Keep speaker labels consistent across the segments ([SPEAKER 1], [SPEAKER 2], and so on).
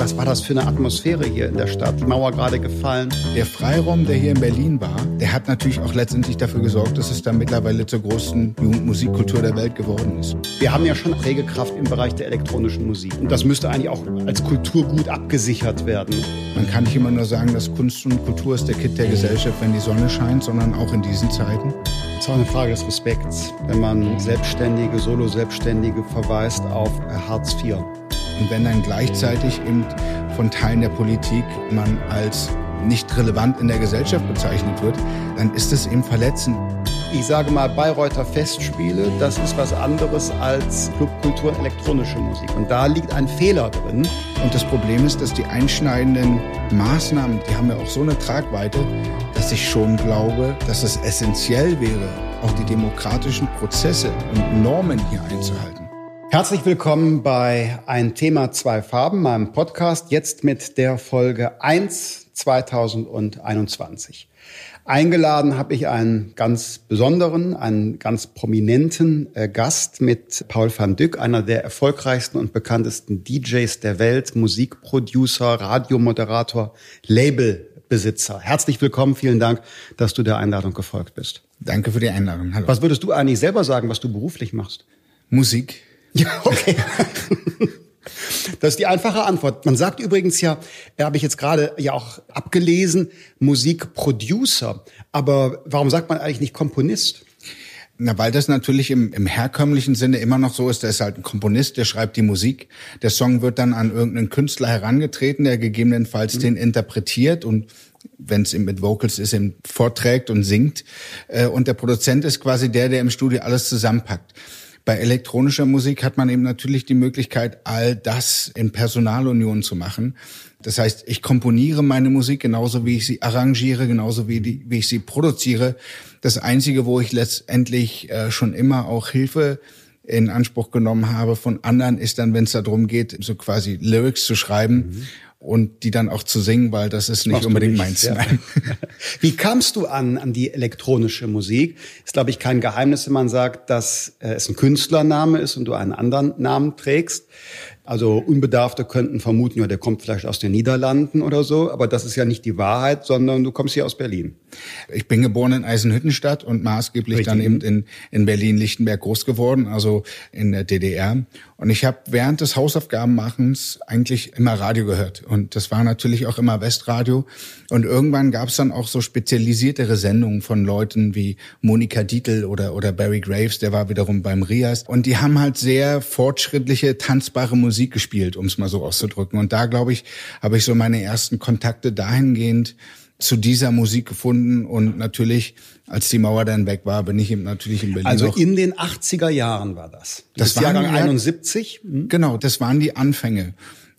[SPEAKER 1] Was war das für eine Atmosphäre hier in der Stadt? Die Mauer gerade gefallen.
[SPEAKER 2] Der Freiraum, der hier in Berlin war, der hat natürlich auch letztendlich dafür gesorgt, dass es dann mittlerweile zur größten Jugendmusikkultur der Welt geworden ist.
[SPEAKER 1] Wir haben ja schon Prägekraft im Bereich der elektronischen Musik. Und das müsste eigentlich auch als Kulturgut abgesichert werden.
[SPEAKER 2] Man kann nicht immer nur sagen, dass Kunst und Kultur ist der Kit der Gesellschaft, wenn die Sonne scheint, sondern auch in diesen Zeiten.
[SPEAKER 1] Es ist auch eine Frage des Respekts, wenn man Selbstständige, Solo-Selbstständige verweist auf Hartz IV.
[SPEAKER 2] Und wenn dann gleichzeitig eben von Teilen der Politik man als nicht relevant in der Gesellschaft bezeichnet wird, dann ist es eben verletzend.
[SPEAKER 1] Ich sage mal, Bayreuther Festspiele, das ist was anderes als Clubkultur elektronische Musik. Und da liegt ein Fehler drin.
[SPEAKER 2] Und das Problem ist, dass die einschneidenden Maßnahmen, die haben ja auch so eine Tragweite, dass ich schon glaube, dass es essentiell wäre, auch die demokratischen Prozesse und Normen hier einzuhalten.
[SPEAKER 1] Herzlich willkommen bei Ein Thema, zwei Farben, meinem Podcast, jetzt mit der Folge 1 2021. Eingeladen habe ich einen ganz besonderen, einen ganz prominenten äh, Gast mit Paul van Dyck, einer der erfolgreichsten und bekanntesten DJs der Welt, Musikproducer, Radiomoderator, Labelbesitzer. Herzlich willkommen, vielen Dank, dass du der Einladung gefolgt bist.
[SPEAKER 2] Danke für die Einladung.
[SPEAKER 1] Hallo. Was würdest du eigentlich selber sagen, was du beruflich machst?
[SPEAKER 2] Musik.
[SPEAKER 1] Ja, okay. Das ist die einfache Antwort. Man sagt übrigens ja, äh, habe ich jetzt gerade ja auch abgelesen, Musikproducer. Aber warum sagt man eigentlich nicht Komponist?
[SPEAKER 2] Na, weil das natürlich im, im herkömmlichen Sinne immer noch so ist, der ist halt ein Komponist, der schreibt die Musik. Der Song wird dann an irgendeinen Künstler herangetreten, der gegebenenfalls mhm. den interpretiert und wenn es mit Vocals ist, eben vorträgt und singt. Äh, und der Produzent ist quasi der, der im Studio alles zusammenpackt. Bei elektronischer Musik hat man eben natürlich die Möglichkeit, all das in Personalunion zu machen. Das heißt, ich komponiere meine Musik genauso wie ich sie arrangiere, genauso wie, die, wie ich sie produziere. Das Einzige, wo ich letztendlich äh, schon immer auch Hilfe in Anspruch genommen habe von anderen, ist dann, wenn es darum geht, so quasi Lyrics zu schreiben. Mhm und die dann auch zu singen, weil das ist nicht Machst unbedingt meins. Ja.
[SPEAKER 1] Wie kamst du an an die elektronische Musik? Ist glaube ich kein Geheimnis, wenn man sagt, dass äh, es ein Künstlername ist und du einen anderen Namen trägst. Also Unbedarfte könnten vermuten, ja, der kommt vielleicht aus den Niederlanden oder so, aber das ist ja nicht die Wahrheit, sondern du kommst hier aus Berlin.
[SPEAKER 2] Ich bin geboren in Eisenhüttenstadt und maßgeblich Richtig. dann eben in, in Berlin-Lichtenberg groß geworden, also in der DDR. Und ich habe während des Hausaufgabenmachens eigentlich immer Radio gehört. Und das war natürlich auch immer Westradio. Und irgendwann gab es dann auch so spezialisiertere Sendungen von Leuten wie Monika Dietl oder, oder Barry Graves, der war wiederum beim Rias. Und die haben halt sehr fortschrittliche, tanzbare Musik gespielt, um es mal so auszudrücken. Und da, glaube ich, habe ich so meine ersten Kontakte dahingehend zu dieser Musik gefunden und natürlich, als die Mauer dann weg war, bin ich eben natürlich in Berlin.
[SPEAKER 1] Also in den 80er Jahren war das.
[SPEAKER 2] Das, das war Jahrgang 71. Hm? Genau, das waren die Anfänge.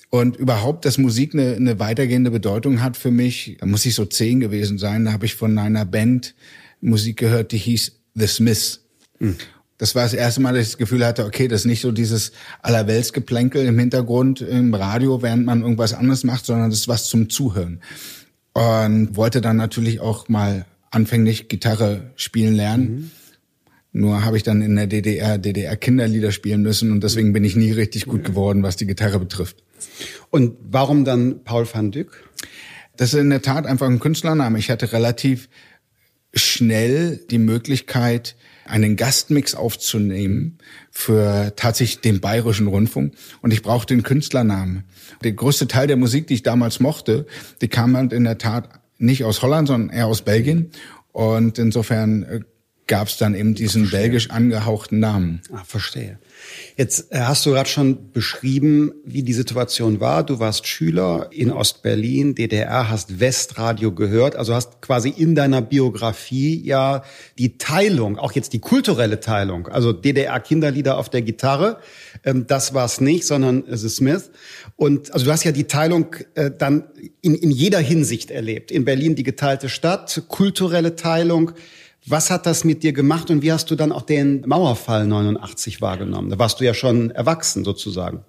[SPEAKER 2] Und überhaupt, dass Musik eine, eine weitergehende Bedeutung hat für mich, da muss ich so zehn gewesen sein. Da habe ich von einer Band Musik gehört, die hieß The Smiths. Hm. Das war das erste Mal, dass ich das Gefühl hatte, okay, das ist nicht so dieses Allerweltsgeplänkel im Hintergrund im Radio, während man irgendwas anderes macht, sondern das ist was zum Zuhören und wollte dann natürlich auch mal anfänglich Gitarre spielen lernen. Mhm. Nur habe ich dann in der DDR DDR Kinderlieder spielen müssen und deswegen bin ich nie richtig gut geworden, was die Gitarre betrifft.
[SPEAKER 1] Und warum dann Paul van Dyck?
[SPEAKER 2] Das ist in der Tat einfach ein Künstlername. Ich hatte relativ schnell die Möglichkeit, einen Gastmix aufzunehmen für tatsächlich den bayerischen Rundfunk. Und ich brauchte den Künstlernamen. Der größte Teil der Musik, die ich damals mochte, die kam halt in der Tat nicht aus Holland, sondern eher aus Belgien. Und insofern äh, gab es dann eben diesen belgisch angehauchten Namen.
[SPEAKER 1] Ah, verstehe. Jetzt äh, hast du gerade schon beschrieben, wie die Situation war. Du warst Schüler in Ostberlin, DDR, hast Westradio gehört, also hast quasi in deiner Biografie ja die Teilung, auch jetzt die kulturelle Teilung, also DDR-Kinderlieder auf der Gitarre, ähm, das war es nicht, sondern The Smith. Und also du hast ja die Teilung äh, dann in, in jeder Hinsicht erlebt. In Berlin die geteilte Stadt, kulturelle Teilung, was hat das mit dir gemacht und wie hast du dann auch den Mauerfall 89 wahrgenommen? Da warst du ja schon erwachsen sozusagen.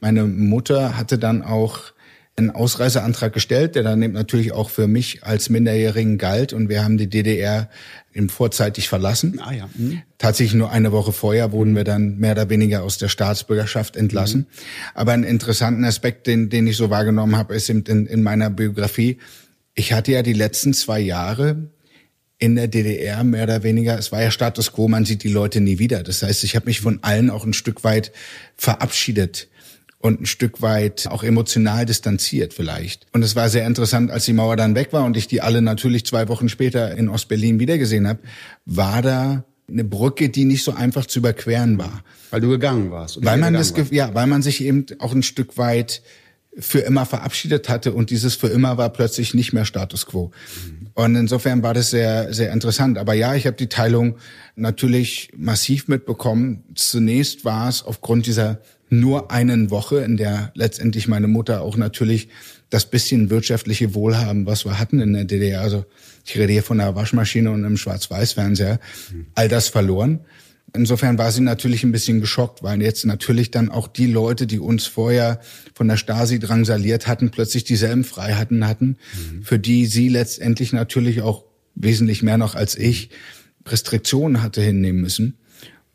[SPEAKER 2] Meine Mutter hatte dann auch einen Ausreiseantrag gestellt, der dann natürlich auch für mich als Minderjährigen galt. Und wir haben die DDR eben vorzeitig verlassen. Ah, ja. Mhm. Tatsächlich nur eine Woche vorher wurden wir dann mehr oder weniger aus der Staatsbürgerschaft entlassen. Mhm. Aber einen interessanten Aspekt, den, den ich so wahrgenommen habe, ist in, in meiner Biografie. Ich hatte ja die letzten zwei Jahre in der DDR mehr oder weniger, es war ja Status quo, man sieht die Leute nie wieder. Das heißt, ich habe mich von allen auch ein Stück weit verabschiedet und ein Stück weit auch emotional distanziert vielleicht. Und es war sehr interessant, als die Mauer dann weg war und ich die alle natürlich zwei Wochen später in Ostberlin wiedergesehen habe, war da eine Brücke, die nicht so einfach zu überqueren war.
[SPEAKER 1] Weil du gegangen warst.
[SPEAKER 2] Weil man das, warst. ja, weil man sich eben auch ein Stück weit für immer verabschiedet hatte und dieses für immer war plötzlich nicht mehr Status quo. Mhm. Und insofern war das sehr, sehr interessant. Aber ja, ich habe die Teilung natürlich massiv mitbekommen. Zunächst war es aufgrund dieser nur einen Woche, in der letztendlich meine Mutter auch natürlich das bisschen wirtschaftliche Wohlhaben, was wir hatten in der DDR, also ich rede hier von einer Waschmaschine und einem Schwarz-Weiß-Fernseher, all das verloren. Insofern war sie natürlich ein bisschen geschockt, weil jetzt natürlich dann auch die Leute, die uns vorher von der Stasi drangsaliert hatten, plötzlich dieselben Freiheiten hatten, mhm. für die sie letztendlich natürlich auch wesentlich mehr noch als ich Restriktionen hatte hinnehmen müssen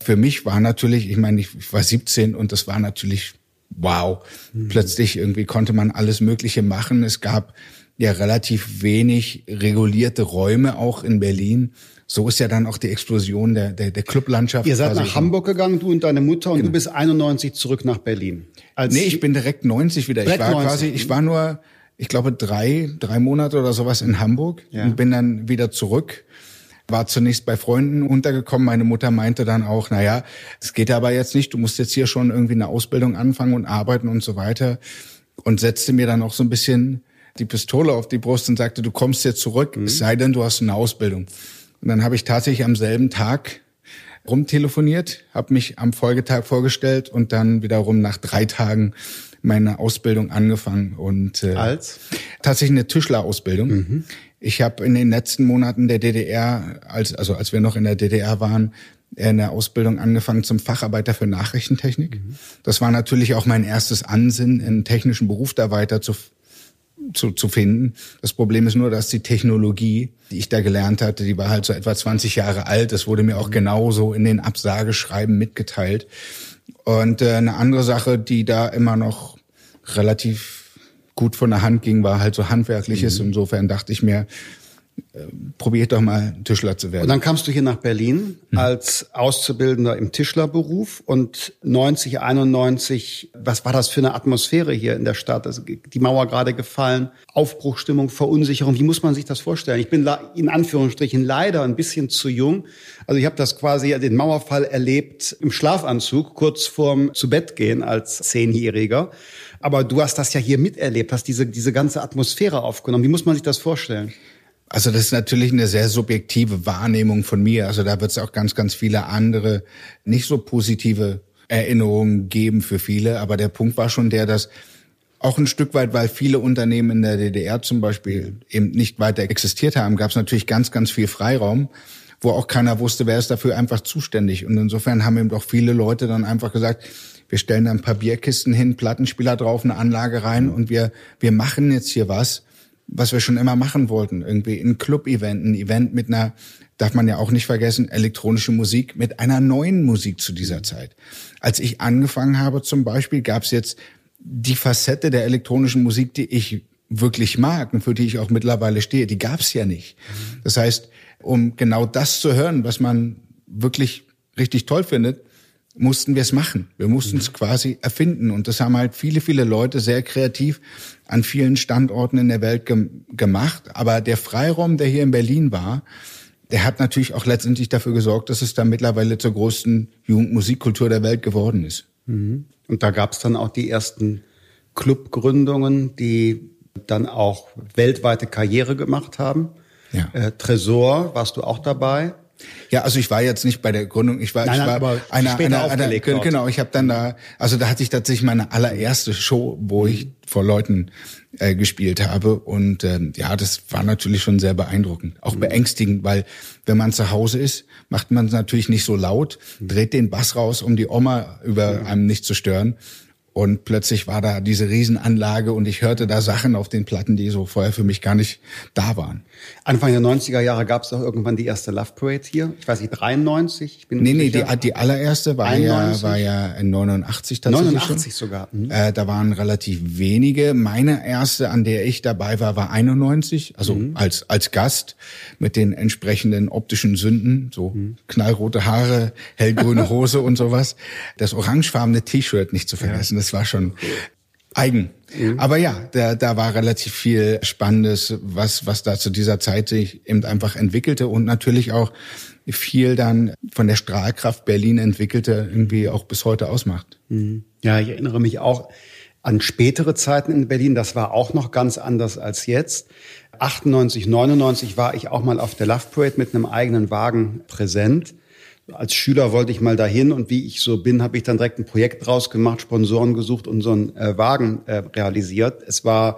[SPEAKER 2] für mich war natürlich, ich meine, ich war 17 und das war natürlich wow. Mhm. Plötzlich irgendwie konnte man alles Mögliche machen. Es gab ja relativ wenig regulierte Räume auch in Berlin. So ist ja dann auch die Explosion der, der, der Clublandschaft.
[SPEAKER 1] Ihr seid nach Hamburg gegangen, du und deine Mutter, und genau. du bist 91 zurück nach Berlin.
[SPEAKER 2] Als nee, ich bin direkt 90 wieder. Ich war 90. quasi, ich war nur, ich glaube, drei, drei Monate oder sowas in Hamburg ja. und bin dann wieder zurück war zunächst bei Freunden untergekommen. Meine Mutter meinte dann auch, na ja, es geht aber jetzt nicht. Du musst jetzt hier schon irgendwie eine Ausbildung anfangen und arbeiten und so weiter. Und setzte mir dann auch so ein bisschen die Pistole auf die Brust und sagte, du kommst jetzt zurück, mhm. es sei denn, du hast eine Ausbildung. Und dann habe ich tatsächlich am selben Tag rumtelefoniert, habe mich am Folgetag vorgestellt und dann wiederum nach drei Tagen meine Ausbildung angefangen und
[SPEAKER 1] äh, als
[SPEAKER 2] tatsächlich eine Tischlerausbildung. Mhm. Ich habe in den letzten Monaten der DDR, als, also als wir noch in der DDR waren, in der Ausbildung angefangen zum Facharbeiter für Nachrichtentechnik. Mhm. Das war natürlich auch mein erstes Ansinnen, einen technischen Beruf da weiter zu, zu, zu finden. Das Problem ist nur, dass die Technologie, die ich da gelernt hatte, die war halt so etwa 20 Jahre alt. Das wurde mir auch genauso in den Absageschreiben mitgeteilt. Und äh, eine andere Sache, die da immer noch relativ gut von der Hand ging, war halt so handwerkliches. Mhm. Insofern dachte ich mir, probiert doch mal Tischler zu werden.
[SPEAKER 1] Und dann kamst du hier nach Berlin mhm. als Auszubildender im Tischlerberuf und 90, 91, was war das für eine Atmosphäre hier in der Stadt? Also die Mauer gerade gefallen, Aufbruchstimmung, Verunsicherung. Wie muss man sich das vorstellen? Ich bin in Anführungsstrichen leider ein bisschen zu jung. Also ich habe das quasi den Mauerfall erlebt im Schlafanzug, kurz vorm zu Bett gehen als Zehnjähriger. Aber du hast das ja hier miterlebt, hast diese, diese ganze Atmosphäre aufgenommen. Wie muss man sich das vorstellen?
[SPEAKER 2] Also das ist natürlich eine sehr subjektive Wahrnehmung von mir. Also da wird es auch ganz, ganz viele andere nicht so positive Erinnerungen geben für viele. Aber der Punkt war schon der, dass auch ein Stück weit, weil viele Unternehmen in der DDR zum Beispiel eben nicht weiter existiert haben, gab es natürlich ganz, ganz viel Freiraum, wo auch keiner wusste, wer ist dafür einfach zuständig. Und insofern haben eben doch viele Leute dann einfach gesagt, wir stellen da ein paar Bierkisten hin, Plattenspieler drauf, eine Anlage rein und wir, wir machen jetzt hier was, was wir schon immer machen wollten. Irgendwie ein Club-Event, ein Event mit einer, darf man ja auch nicht vergessen, elektronische Musik, mit einer neuen Musik zu dieser Zeit. Als ich angefangen habe zum Beispiel, gab es jetzt die Facette der elektronischen Musik, die ich wirklich mag und für die ich auch mittlerweile stehe, die gab es ja nicht. Das heißt, um genau das zu hören, was man wirklich richtig toll findet, mussten wir es machen. Wir mussten es mhm. quasi erfinden. Und das haben halt viele, viele Leute sehr kreativ an vielen Standorten in der Welt ge gemacht. Aber der Freiraum, der hier in Berlin war, der hat natürlich auch letztendlich dafür gesorgt, dass es da mittlerweile zur größten Jugendmusikkultur der Welt geworden ist.
[SPEAKER 1] Mhm. Und da gab es dann auch die ersten Clubgründungen, die dann auch weltweite Karriere gemacht haben. Ja. Äh, Tresor, warst du auch dabei?
[SPEAKER 2] Ja, also ich war jetzt nicht bei der Gründung, ich war, nein, ich war einer, einer, einer, genau, ich habe dann da, also da hatte ich tatsächlich meine allererste Show, wo ich vor Leuten äh, gespielt habe und ähm, ja, das war natürlich schon sehr beeindruckend, auch mhm. beängstigend, weil wenn man zu Hause ist, macht man es natürlich nicht so laut, dreht den Bass raus, um die Oma über einem nicht zu stören Und plötzlich war da diese Riesenanlage und ich hörte da Sachen auf den Platten, die so vorher für mich gar nicht da waren.
[SPEAKER 1] Anfang der 90er Jahre gab es doch irgendwann die erste Love Parade hier. Ich weiß nicht, 93? Ich
[SPEAKER 2] bin nee, nee, die, die allererste war 91? ja, war ja in 89 tatsächlich
[SPEAKER 1] 89 schon. sogar.
[SPEAKER 2] Mhm. Äh, da waren relativ wenige. Meine erste, an der ich dabei war, war 91, also mhm. als, als Gast mit den entsprechenden optischen Sünden, so mhm. knallrote Haare, hellgrüne Hose und sowas. Das orangefarbene T-Shirt nicht zu vergessen. Ja das war schon eigen. Mhm. Aber ja, da, da war relativ viel Spannendes, was, was da zu dieser Zeit sich eben einfach entwickelte und natürlich auch viel dann von der Strahlkraft Berlin entwickelte, irgendwie auch bis heute ausmacht.
[SPEAKER 1] Mhm. Ja, ich erinnere mich auch an spätere Zeiten in Berlin. Das war auch noch ganz anders als jetzt. 98, 99 war ich auch mal auf der Love Parade mit einem eigenen Wagen präsent als Schüler wollte ich mal dahin und wie ich so bin, habe ich dann direkt ein Projekt draus gemacht, Sponsoren gesucht und so einen äh, Wagen äh, realisiert. Es war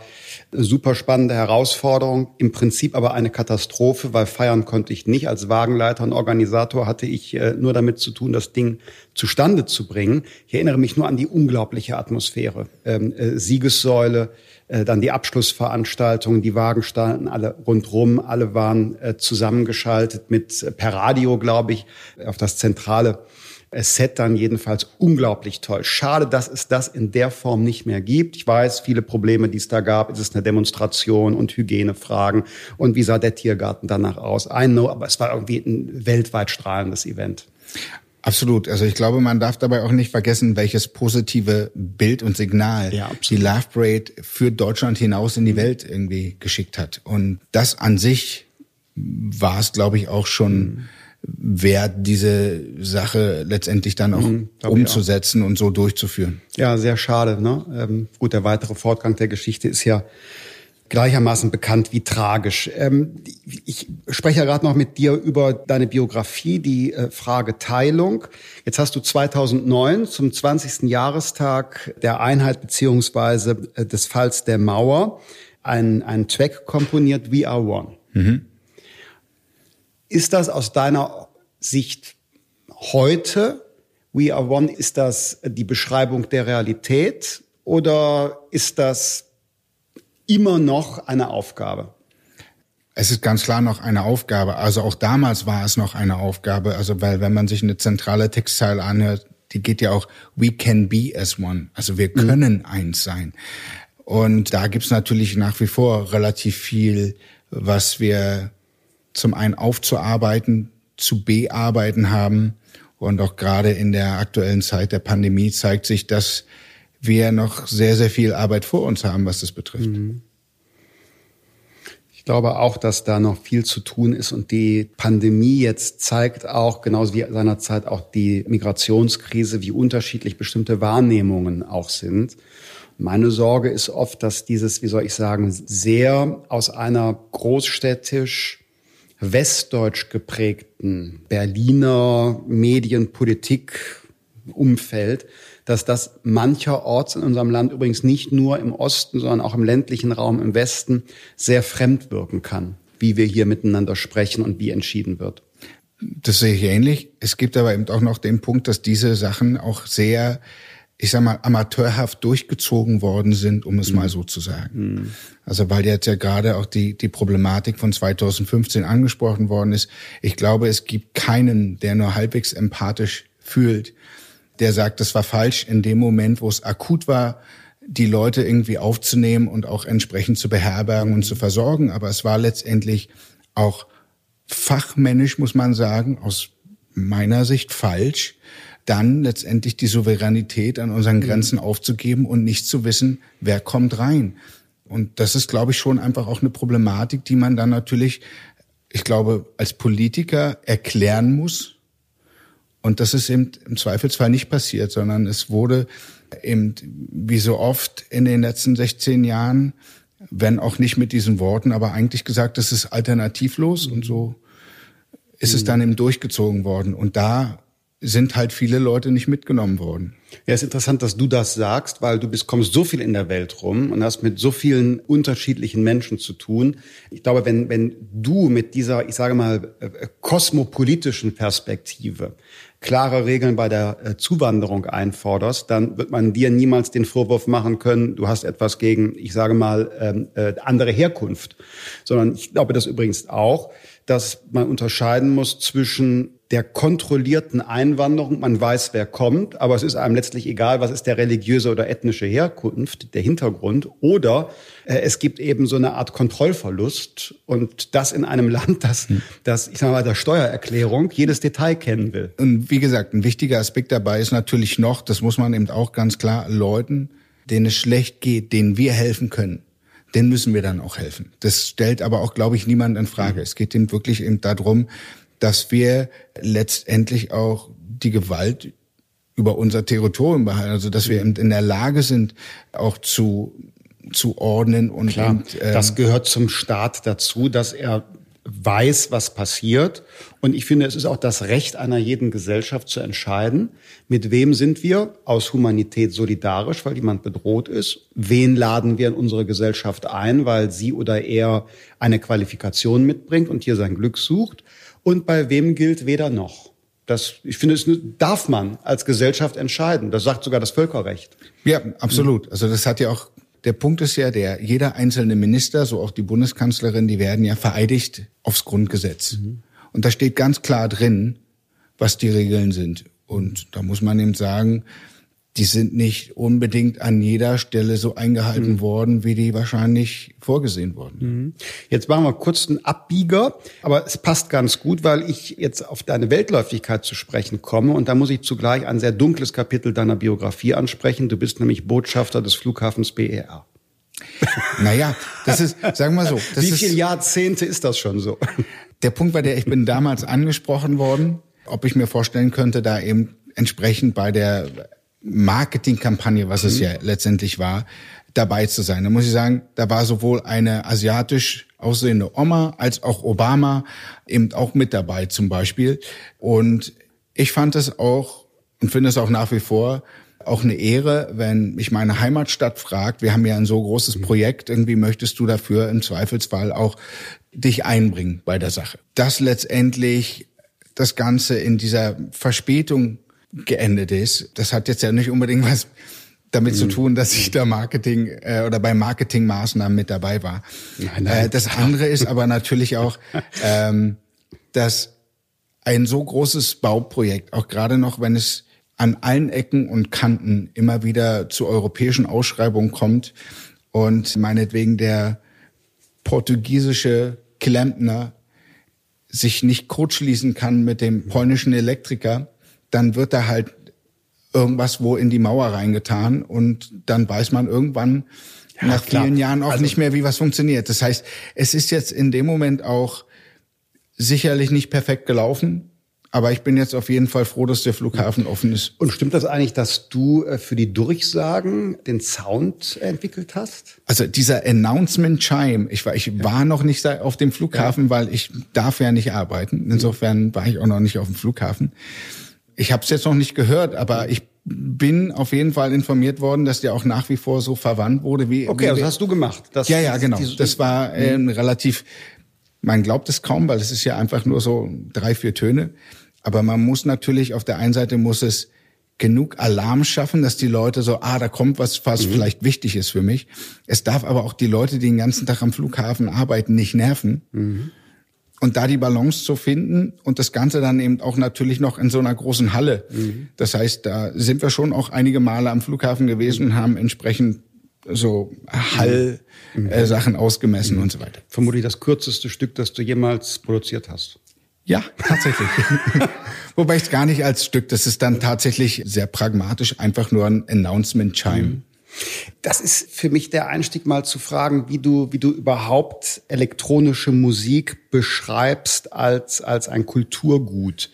[SPEAKER 1] eine super spannende Herausforderung, im Prinzip aber eine Katastrophe, weil feiern konnte ich nicht. Als Wagenleiter und Organisator hatte ich äh, nur damit zu tun, das Ding zustande zu bringen. Ich erinnere mich nur an die unglaubliche Atmosphäre. Ähm, äh, Siegessäule, dann die Abschlussveranstaltungen, die Wagen standen alle rundrum, alle waren äh, zusammengeschaltet mit äh, per Radio, glaube ich, auf das zentrale Set dann jedenfalls unglaublich toll. Schade, dass es das in der Form nicht mehr gibt. Ich weiß, viele Probleme, die es da gab. Ist es eine Demonstration und Hygienefragen und wie sah der Tiergarten danach aus? I know, aber es war irgendwie ein weltweit strahlendes Event.
[SPEAKER 2] Absolut. Also ich glaube, man darf dabei auch nicht vergessen, welches positive Bild und Signal ja, die Love Parade für Deutschland hinaus in die mhm. Welt irgendwie geschickt hat. Und das an sich war es, glaube ich, auch schon mhm. wert, diese Sache letztendlich dann auch mhm, umzusetzen auch. und so durchzuführen.
[SPEAKER 1] Ja, sehr schade. Ne? Ähm, gut, der weitere Fortgang der Geschichte ist ja gleichermaßen bekannt wie tragisch. Ähm, ich spreche ja gerade noch mit dir über deine Biografie, die äh, Frage Teilung. Jetzt hast du 2009 zum 20. Jahrestag der Einheit beziehungsweise äh, des Falls der Mauer einen, einen Track komponiert, We Are One. Mhm. Ist das aus deiner Sicht heute, We Are One, ist das die Beschreibung der Realität oder ist das immer noch eine Aufgabe.
[SPEAKER 2] Es ist ganz klar noch eine Aufgabe. Also auch damals war es noch eine Aufgabe. Also weil wenn man sich eine zentrale Textzeile anhört, die geht ja auch We can be as one. Also wir mhm. können mhm. eins sein. Und da gibt's natürlich nach wie vor relativ viel, was wir zum einen aufzuarbeiten, zu bearbeiten haben. Und auch gerade in der aktuellen Zeit der Pandemie zeigt sich, dass wir noch sehr, sehr viel Arbeit vor uns haben, was das betrifft. Mhm.
[SPEAKER 1] Ich glaube auch, dass da noch viel zu tun ist und die Pandemie jetzt zeigt auch, genauso wie seinerzeit auch die Migrationskrise, wie unterschiedlich bestimmte Wahrnehmungen auch sind. Meine Sorge ist oft, dass dieses, wie soll ich sagen, sehr aus einer großstädtisch westdeutsch geprägten Berliner Medienpolitik Umfeld dass das mancherorts in unserem Land übrigens nicht nur im Osten, sondern auch im ländlichen Raum im Westen sehr fremd wirken kann, wie wir hier miteinander sprechen und wie entschieden wird.
[SPEAKER 2] Das sehe ich ähnlich. Es gibt aber eben auch noch den Punkt, dass diese Sachen auch sehr, ich sag mal, amateurhaft durchgezogen worden sind, um es mhm. mal so zu sagen. Mhm. Also weil jetzt ja gerade auch die, die Problematik von 2015 angesprochen worden ist. Ich glaube, es gibt keinen, der nur halbwegs empathisch fühlt, der sagt, das war falsch in dem Moment, wo es akut war, die Leute irgendwie aufzunehmen und auch entsprechend zu beherbergen und zu versorgen. Aber es war letztendlich auch fachmännisch, muss man sagen, aus meiner Sicht falsch, dann letztendlich die Souveränität an unseren Grenzen aufzugeben und nicht zu wissen, wer kommt rein. Und das ist, glaube ich, schon einfach auch eine Problematik, die man dann natürlich, ich glaube, als Politiker erklären muss, und das ist eben im Zweifelsfall nicht passiert, sondern es wurde eben wie so oft in den letzten 16 Jahren, wenn auch nicht mit diesen Worten, aber eigentlich gesagt, das ist alternativlos und so ist es dann eben durchgezogen worden. Und da sind halt viele Leute nicht mitgenommen worden.
[SPEAKER 1] Ja, ist interessant, dass du das sagst, weil du bist, kommst so viel in der Welt rum und hast mit so vielen unterschiedlichen Menschen zu tun. Ich glaube, wenn, wenn du mit dieser, ich sage mal, äh, kosmopolitischen Perspektive klare Regeln bei der äh, Zuwanderung einforderst, dann wird man dir niemals den Vorwurf machen können, du hast etwas gegen, ich sage mal, ähm, äh, andere Herkunft. Sondern ich glaube das übrigens auch, dass man unterscheiden muss zwischen der kontrollierten Einwanderung. Man weiß, wer kommt, aber es ist einem letztlich egal, was ist der religiöse oder ethnische Herkunft, der Hintergrund. Oder äh, es gibt eben so eine Art Kontrollverlust und das in einem Land, das, hm. das ich sage mal, der Steuererklärung jedes Detail kennen will.
[SPEAKER 2] Und wie gesagt, ein wichtiger Aspekt dabei ist natürlich noch, das muss man eben auch ganz klar Leuten, denen es schlecht geht, denen wir helfen können den müssen wir dann auch helfen. Das stellt aber auch, glaube ich, niemand in Frage. Mhm. Es geht ihm wirklich eben darum, dass wir letztendlich auch die Gewalt über unser Territorium behalten, also dass wir in der Lage sind, auch zu zu ordnen und
[SPEAKER 1] Klar, und, äh, das gehört zum Staat dazu, dass er weiß, was passiert. Und ich finde, es ist auch das Recht einer jeden Gesellschaft zu entscheiden, mit wem sind wir aus Humanität solidarisch, weil jemand bedroht ist. Wen laden wir in unsere Gesellschaft ein, weil sie oder er eine Qualifikation mitbringt und hier sein Glück sucht. Und bei wem gilt weder noch. Das, ich finde, es darf man als Gesellschaft entscheiden. Das sagt sogar das Völkerrecht.
[SPEAKER 2] Ja, absolut. Also das hat ja auch der Punkt ist ja der, jeder einzelne Minister, so auch die Bundeskanzlerin, die werden ja vereidigt aufs Grundgesetz. Mhm. Und da steht ganz klar drin, was die Regeln sind. Und da muss man eben sagen, die sind nicht unbedingt an jeder Stelle so eingehalten mhm. worden, wie die wahrscheinlich vorgesehen wurden. Mhm.
[SPEAKER 1] Jetzt machen wir kurz einen Abbieger, aber es passt ganz gut, weil ich jetzt auf deine Weltläufigkeit zu sprechen komme und da muss ich zugleich ein sehr dunkles Kapitel deiner Biografie ansprechen. Du bist nämlich Botschafter des Flughafens BER.
[SPEAKER 2] Naja, das ist, sagen wir so.
[SPEAKER 1] Wie viele Jahrzehnte ist das schon so?
[SPEAKER 2] Der Punkt war der, ich bin damals angesprochen worden, ob ich mir vorstellen könnte, da eben entsprechend bei der Marketingkampagne, was es mhm. ja letztendlich war, dabei zu sein. Da muss ich sagen, da war sowohl eine asiatisch aussehende Oma als auch Obama eben auch mit dabei zum Beispiel. Und ich fand es auch und finde es auch nach wie vor auch eine Ehre, wenn mich meine Heimatstadt fragt, wir haben ja ein so großes mhm. Projekt, irgendwie möchtest du dafür im Zweifelsfall auch dich einbringen bei der Sache. Dass letztendlich das Ganze in dieser Verspätung geendet ist. Das hat jetzt ja nicht unbedingt was damit mhm. zu tun, dass ich da Marketing äh, oder bei Marketingmaßnahmen mit dabei war. Nein, nein. Äh, das andere ist aber natürlich auch, ähm, dass ein so großes Bauprojekt, auch gerade noch, wenn es an allen Ecken und Kanten immer wieder zu europäischen Ausschreibungen kommt und meinetwegen der portugiesische Klempner sich nicht kurzschließen kann mit dem polnischen Elektriker, dann wird da halt irgendwas wo in die Mauer reingetan und dann weiß man irgendwann ja, nach klar. vielen Jahren auch also, nicht mehr, wie was funktioniert. Das heißt, es ist jetzt in dem Moment auch sicherlich nicht perfekt gelaufen. Aber ich bin jetzt auf jeden Fall froh, dass der Flughafen offen ist.
[SPEAKER 1] Und stimmt das eigentlich, dass du äh, für die Durchsagen den Sound entwickelt hast?
[SPEAKER 2] Also dieser Announcement Chime, ich war, ich ja. war noch nicht auf dem Flughafen, ja. weil ich darf ja nicht arbeiten. Insofern war ich auch noch nicht auf dem Flughafen. Ich habe es jetzt noch nicht gehört, aber ich bin auf jeden Fall informiert worden, dass der auch nach wie vor so verwandt wurde wie.
[SPEAKER 1] Okay,
[SPEAKER 2] wie,
[SPEAKER 1] also hast du gemacht.
[SPEAKER 2] Das, ja, ja, genau. Das war äh, relativ. Man glaubt es kaum, weil es ist ja einfach nur so drei, vier Töne. Aber man muss natürlich auf der einen Seite muss es genug Alarm schaffen, dass die Leute so, ah, da kommt was, was mhm. vielleicht wichtig ist für mich. Es darf aber auch die Leute, die den ganzen Tag am Flughafen arbeiten, nicht nerven. Mhm und da die Balance zu finden und das Ganze dann eben auch natürlich noch in so einer großen Halle. Mhm. Das heißt, da sind wir schon auch einige Male am Flughafen gewesen und haben entsprechend so Hallsachen mhm. äh, Sachen ausgemessen mhm. und so weiter.
[SPEAKER 1] Vermutlich das kürzeste Stück, das du jemals produziert hast.
[SPEAKER 2] Ja, tatsächlich. Wobei ich es gar nicht als Stück, das ist dann tatsächlich sehr pragmatisch, einfach nur ein Announcement-Chime.
[SPEAKER 1] Das ist für mich der Einstieg mal zu fragen, wie du, wie du überhaupt elektronische Musik beschreibst als, als ein Kulturgut.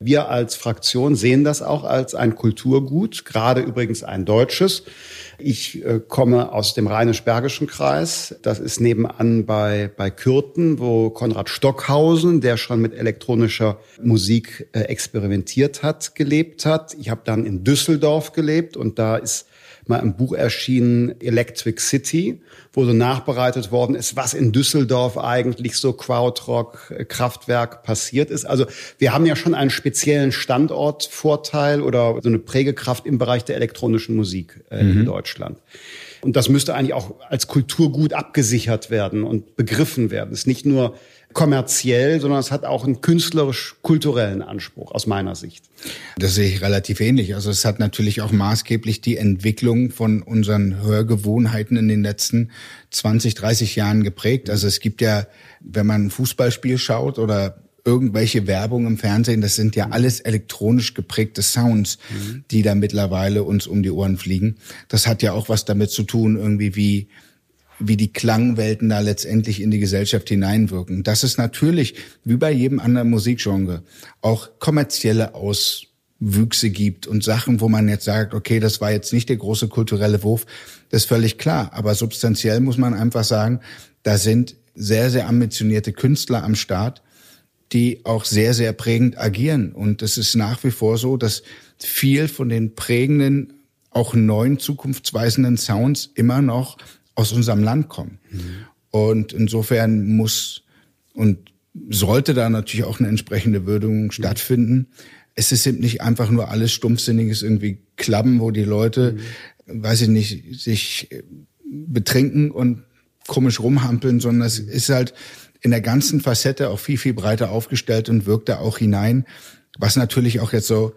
[SPEAKER 1] Wir als Fraktion sehen das auch als ein Kulturgut, gerade übrigens ein deutsches. Ich äh, komme aus dem Rheinisch-Bergischen Kreis. Das ist nebenan bei, bei Kürten, wo Konrad Stockhausen, der schon mit elektronischer Musik äh, experimentiert hat, gelebt hat. Ich habe dann in Düsseldorf gelebt und da ist mal ein Buch erschienen, Electric City, wo so nachbereitet worden ist, was in Düsseldorf eigentlich so Krautrock-Kraftwerk passiert ist. Also wir haben ja schon einen speziellen Standortvorteil oder so eine Prägekraft im Bereich der elektronischen Musik äh, mhm. in Deutschland. Und das müsste eigentlich auch als Kulturgut abgesichert werden und begriffen werden. Es ist nicht nur kommerziell, sondern es hat auch einen künstlerisch-kulturellen Anspruch aus meiner Sicht.
[SPEAKER 2] Das sehe ich relativ ähnlich. Also es hat natürlich auch maßgeblich die Entwicklung von unseren Hörgewohnheiten in den letzten 20, 30 Jahren geprägt. Also es gibt ja, wenn man ein Fußballspiel schaut oder irgendwelche Werbung im Fernsehen, das sind ja alles elektronisch geprägte Sounds, mhm. die da mittlerweile uns um die Ohren fliegen. Das hat ja auch was damit zu tun, irgendwie wie wie die Klangwelten da letztendlich in die Gesellschaft hineinwirken. Das ist natürlich, wie bei jedem anderen Musikgenre, auch kommerzielle Auswüchse gibt und Sachen, wo man jetzt sagt, okay, das war jetzt nicht der große kulturelle Wurf, das ist völlig klar. Aber substanziell muss man einfach sagen, da sind sehr, sehr ambitionierte Künstler am Start, die auch sehr, sehr prägend agieren. Und es ist nach wie vor so, dass viel von den prägenden, auch neuen, zukunftsweisenden Sounds immer noch aus unserem Land kommen. Mhm. Und insofern muss und sollte da natürlich auch eine entsprechende Würdigung mhm. stattfinden. Es ist eben nicht einfach nur alles stumpfsinniges irgendwie Klappen, wo die Leute, mhm. weiß ich nicht, sich äh, betrinken und komisch rumhampeln, sondern es ist halt in der ganzen Facette auch viel, viel breiter aufgestellt und wirkt da auch hinein, was natürlich auch jetzt so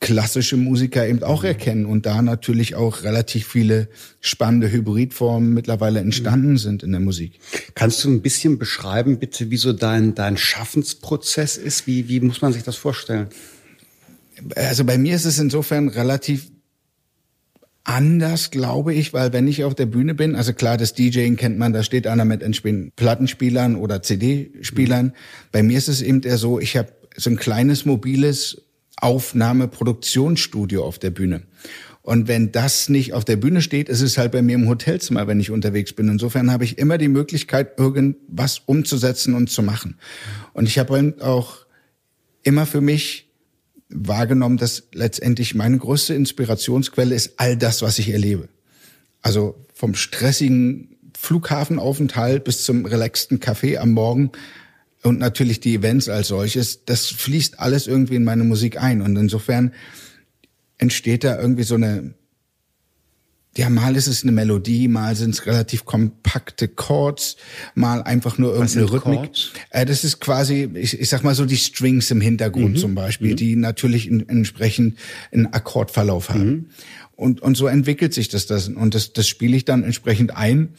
[SPEAKER 2] klassische Musiker eben auch erkennen und da natürlich auch relativ viele spannende Hybridformen mittlerweile entstanden sind in der Musik.
[SPEAKER 1] Kannst du ein bisschen beschreiben, bitte, wie so dein, dein Schaffensprozess ist? Wie, wie muss man sich das vorstellen?
[SPEAKER 2] Also bei mir ist es insofern relativ anders, glaube ich, weil wenn ich auf der Bühne bin, also klar, das DJing kennt man, da steht einer mit Plattenspielern oder CD-Spielern. Mhm. Bei mir ist es eben eher so, ich habe so ein kleines mobiles Aufnahme-Produktionsstudio auf der Bühne. Und wenn das nicht auf der Bühne steht, ist es halt bei mir im Hotelzimmer, wenn ich unterwegs bin. Insofern habe ich immer die Möglichkeit, irgendwas umzusetzen und zu machen. Und ich habe auch immer für mich wahrgenommen, dass letztendlich meine größte Inspirationsquelle ist all das, was ich erlebe. Also vom stressigen Flughafenaufenthalt bis zum relaxten Café am Morgen und natürlich die Events als solches, das fließt alles irgendwie in meine Musik ein. Und insofern entsteht da irgendwie so eine, ja, mal ist es eine Melodie, mal sind es relativ kompakte Chords, mal einfach nur irgendeine Rhythmik. Äh, das ist quasi, ich, ich sag mal so die Strings im Hintergrund mhm. zum Beispiel, mhm. die natürlich in, entsprechend einen Akkordverlauf haben. Mhm. Und, und so entwickelt sich das, das und das, das spiele ich dann entsprechend ein.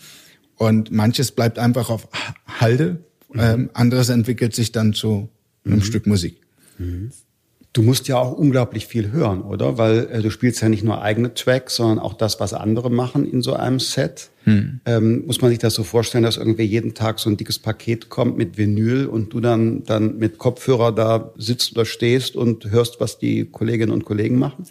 [SPEAKER 2] Und manches bleibt einfach auf Halde ähm, anderes entwickelt sich dann zu einem mhm. Stück Musik.
[SPEAKER 1] Mhm. Du musst ja auch unglaublich viel hören, oder? Weil äh, du spielst ja nicht nur eigene Tracks, sondern auch das, was andere machen in so einem Set. Hm. Ähm, muss man sich das so vorstellen, dass irgendwie jeden Tag so ein dickes Paket kommt mit Vinyl und du dann, dann mit Kopfhörer da sitzt oder stehst und hörst, was die Kolleginnen und Kollegen machen?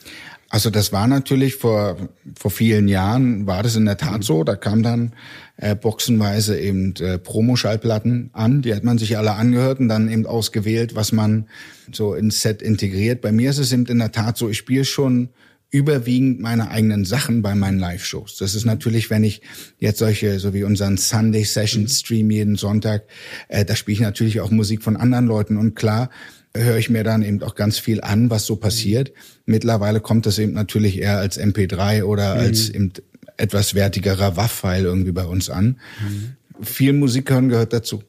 [SPEAKER 2] Also das war natürlich vor, vor vielen Jahren, war das in der Tat so. Da kam dann äh, boxenweise eben äh, Promo-Schallplatten an. Die hat man sich alle angehört und dann eben ausgewählt, was man so ins Set integriert. Bei mir ist es eben in der Tat so, ich spiele schon überwiegend meine eigenen Sachen bei meinen Live-Shows. Das ist natürlich, wenn ich jetzt solche, so wie unseren Sunday Session Stream jeden Sonntag, äh, da spiele ich natürlich auch Musik von anderen Leuten. Und klar, höre ich mir dann eben auch ganz viel an, was so passiert. Mittlerweile kommt das eben natürlich eher als MP3 oder mhm. als eben etwas wertigerer WAV-File irgendwie bei uns an. Mhm. Viel Musik hören gehört dazu.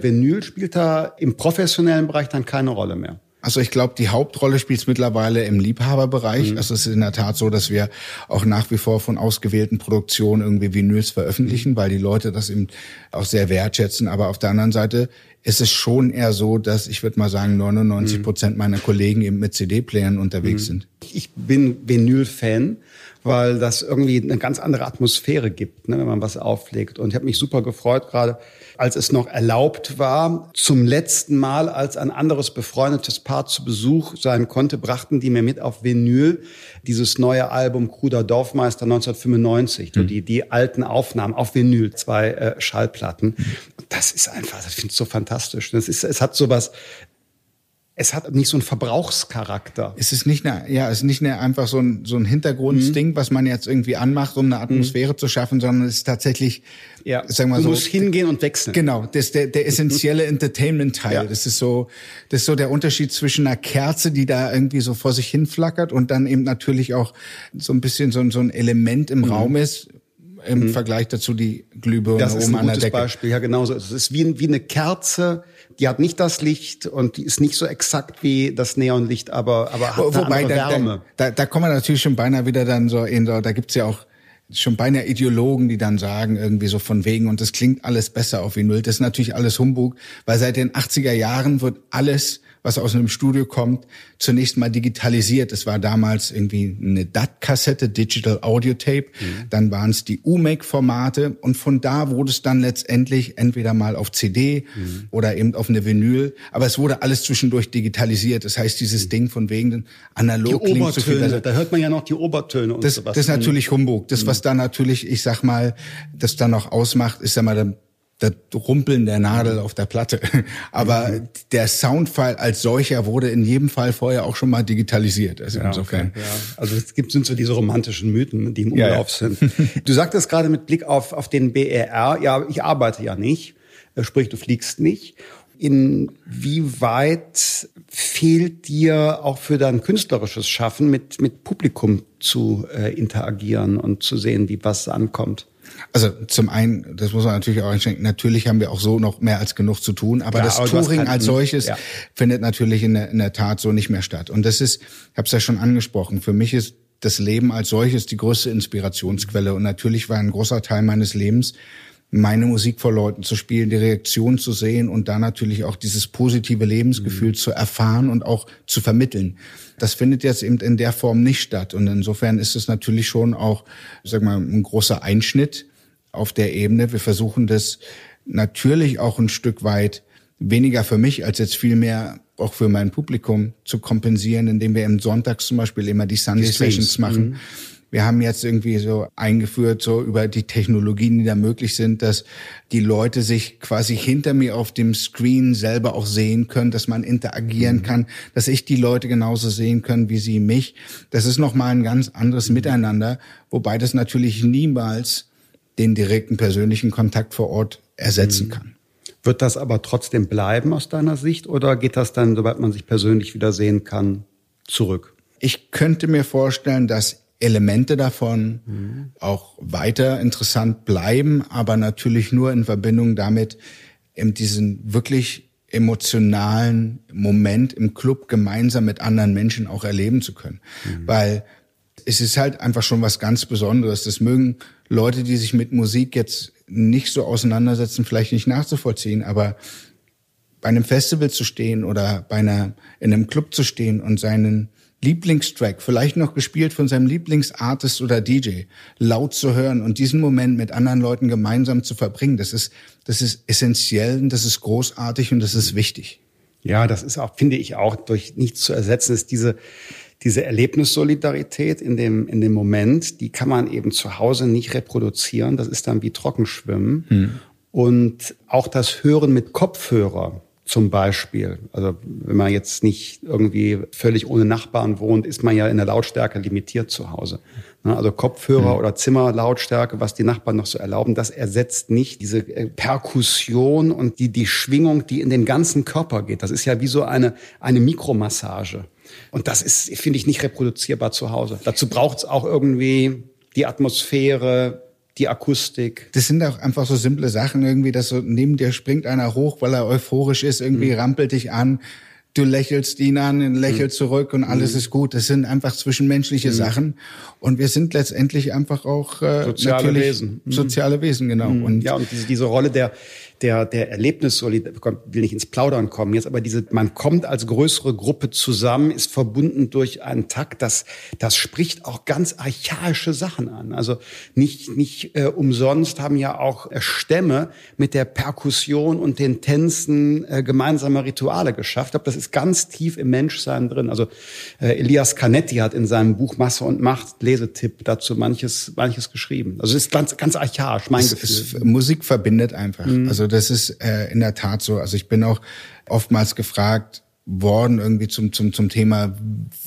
[SPEAKER 1] Vinyl spielt da im professionellen Bereich dann keine Rolle mehr.
[SPEAKER 2] Also ich glaube, die Hauptrolle spielt es mittlerweile im Liebhaberbereich. Mhm. Also es ist in der Tat so, dass wir auch nach wie vor von ausgewählten Produktionen irgendwie Vinyls veröffentlichen, weil die Leute das eben auch sehr wertschätzen. Aber auf der anderen Seite ist es schon eher so, dass ich würde mal sagen, 99 mhm. Prozent meiner Kollegen eben mit CD-Playern unterwegs mhm. sind.
[SPEAKER 1] Ich bin Vinyl-Fan, weil das irgendwie eine ganz andere Atmosphäre gibt, ne, wenn man was auflegt. Und ich habe mich super gefreut gerade als es noch erlaubt war. Zum letzten Mal, als ein anderes befreundetes Paar zu Besuch sein konnte, brachten die mir mit auf Vinyl dieses neue Album Kruder Dorfmeister 1995, mhm. die, die alten Aufnahmen auf Vinyl, zwei äh, Schallplatten. Das ist einfach, das finde ich so fantastisch. Das ist, es hat sowas es hat nicht so einen Verbrauchscharakter.
[SPEAKER 2] Es ist nicht eine, ja, es ist nicht eine, einfach so ein, so ein Hintergrundsding, mhm. was man jetzt irgendwie anmacht, um eine Atmosphäre mhm. zu schaffen, sondern es ist tatsächlich,
[SPEAKER 1] ja. sagen wir
[SPEAKER 2] du
[SPEAKER 1] so.
[SPEAKER 2] musst hingehen und wechseln. Genau, das ist der, der essentielle Entertainment-Teil. Ja. Das ist so, das ist so der Unterschied zwischen einer Kerze, die da irgendwie so vor sich hin flackert und dann eben natürlich auch so ein bisschen so, so ein Element im mhm. Raum ist, im mhm. Vergleich dazu die Glühbirne
[SPEAKER 1] das ist oben ein gutes Beispiel, ja genauso. Es ist wie, wie eine Kerze, die hat nicht das Licht und die ist nicht so exakt wie das Neonlicht, aber, aber hat Wobei, eine
[SPEAKER 2] da, Wärme. Da, da, da kommen wir natürlich schon beinahe wieder dann so in so, da gibt's ja auch schon beinahe Ideologen, die dann sagen, irgendwie so von wegen, und das klingt alles besser auf Vinyl. Das ist natürlich alles Humbug, weil seit den 80er Jahren wird alles was aus einem Studio kommt, zunächst mal digitalisiert. Es war damals irgendwie eine DAT-Kassette, Digital Audio Tape. Mhm. Dann waren es die UMAC-Formate und von da wurde es dann letztendlich entweder mal auf CD mhm. oder eben auf eine Vinyl. Aber es wurde alles zwischendurch digitalisiert. Das heißt, dieses mhm. Ding von wegen analog
[SPEAKER 1] die klingt so da hört man ja noch die Obertöne
[SPEAKER 2] und das, sowas. Das ist natürlich Humbug. Das, was mhm. da natürlich, ich sag mal, das dann noch ausmacht, ist ja mal das Rumpeln der Nadel auf der Platte. Aber mhm. der Soundfile als solcher wurde in jedem Fall vorher auch schon mal digitalisiert. Also ja, insofern.
[SPEAKER 1] Okay, ja. Also es gibt sind so diese romantischen Mythen, die im Umlauf ja, sind. Du sagtest gerade mit Blick auf, auf den BRR, ja, ich arbeite ja nicht, äh, sprich du fliegst nicht. Inwieweit fehlt dir auch für dein künstlerisches Schaffen mit, mit Publikum zu äh, interagieren und zu sehen, wie was ankommt?
[SPEAKER 2] Also zum einen, das muss man natürlich auch einschränken, natürlich haben wir auch so noch mehr als genug zu tun, aber ja, das aber Touring als solches ja. findet natürlich in der, in der Tat so nicht mehr statt. Und das ist, ich habe es ja schon angesprochen, für mich ist das Leben als solches die größte Inspirationsquelle. Und natürlich war ein großer Teil meines Lebens, meine Musik vor Leuten zu spielen, die Reaktion zu sehen und da natürlich auch dieses positive Lebensgefühl mhm. zu erfahren und auch zu vermitteln. Das findet jetzt eben in der Form nicht statt. Und insofern ist es natürlich schon auch, sag mal, ein großer Einschnitt auf der Ebene. Wir versuchen das natürlich auch ein Stück weit weniger für mich als jetzt viel mehr auch für mein Publikum zu kompensieren, indem wir im Sonntags zum Beispiel immer die Sunday Sessions machen. Mhm. Wir haben jetzt irgendwie so eingeführt, so über die Technologien, die da möglich sind, dass die Leute sich quasi hinter mir auf dem Screen selber auch sehen können, dass man interagieren mhm. kann, dass ich die Leute genauso sehen können, wie sie mich. Das ist nochmal ein ganz anderes Miteinander, wobei das natürlich niemals den direkten persönlichen Kontakt vor Ort ersetzen mhm. kann.
[SPEAKER 1] Wird das aber trotzdem bleiben aus deiner Sicht oder geht das dann, sobald man sich persönlich wieder sehen kann, zurück?
[SPEAKER 2] Ich könnte mir vorstellen, dass Elemente davon mhm. auch weiter interessant bleiben, aber natürlich nur in Verbindung damit, in diesen wirklich emotionalen Moment im Club gemeinsam mit anderen Menschen auch erleben zu können. Mhm. Weil es ist halt einfach schon was ganz Besonderes. Das mögen Leute, die sich mit Musik jetzt nicht so auseinandersetzen, vielleicht nicht nachzuvollziehen, aber bei einem Festival zu stehen oder bei einer, in einem Club zu stehen und seinen Lieblingstrack, vielleicht noch gespielt von seinem Lieblingsartist oder DJ, laut zu hören und diesen Moment mit anderen Leuten gemeinsam zu verbringen, das ist, das ist essentiell und das ist großartig und das ist wichtig.
[SPEAKER 1] Ja, das ist auch, finde ich auch durch nichts zu ersetzen, ist diese, diese Erlebnissolidarität in dem, in dem Moment, die kann man eben zu Hause nicht reproduzieren. Das ist dann wie Trockenschwimmen. Hm. Und auch das Hören mit Kopfhörer zum Beispiel. Also wenn man jetzt nicht irgendwie völlig ohne Nachbarn wohnt, ist man ja in der Lautstärke limitiert zu Hause. Ne, also Kopfhörer mhm. oder Zimmerlautstärke, was die Nachbarn noch so erlauben, das ersetzt nicht diese äh, Perkussion und die, die Schwingung, die in den ganzen Körper geht. Das ist ja wie so eine, eine Mikromassage. Und das ist, finde ich, nicht reproduzierbar zu Hause. Dazu braucht es auch irgendwie die Atmosphäre, die Akustik.
[SPEAKER 2] Das sind auch einfach so simple Sachen irgendwie, dass so neben dir springt einer hoch, weil er euphorisch ist, irgendwie mhm. rampelt dich an. Du lächelst ihn an, lächelst mhm. zurück und alles mhm. ist gut. Das sind einfach zwischenmenschliche mhm. Sachen. Und wir sind letztendlich einfach auch äh,
[SPEAKER 1] soziale Wesen.
[SPEAKER 2] Mhm. Soziale Wesen, genau.
[SPEAKER 1] Mhm. Und ja, und diese, diese Rolle der, der, der Erlebnissolidität, will nicht ins Plaudern kommen jetzt, aber diese, man kommt als größere Gruppe zusammen, ist verbunden durch einen Takt, das, das spricht auch ganz archaische Sachen an. Also nicht, nicht äh, umsonst haben ja auch äh, Stämme mit der Perkussion und den Tänzen äh, gemeinsame Rituale geschafft. Ich glaube, das ist ganz tief im Menschsein drin. Also äh, Elias Canetti hat in seinem Buch Masse und Macht, Lesetipp, dazu manches, manches geschrieben. Also es ist ganz, ganz archaisch, mein es, Gefühl.
[SPEAKER 2] Es, Musik verbindet einfach. Mhm. Also das ist äh, in der Tat so. Also ich bin auch oftmals gefragt, worden irgendwie zum, zum, zum Thema,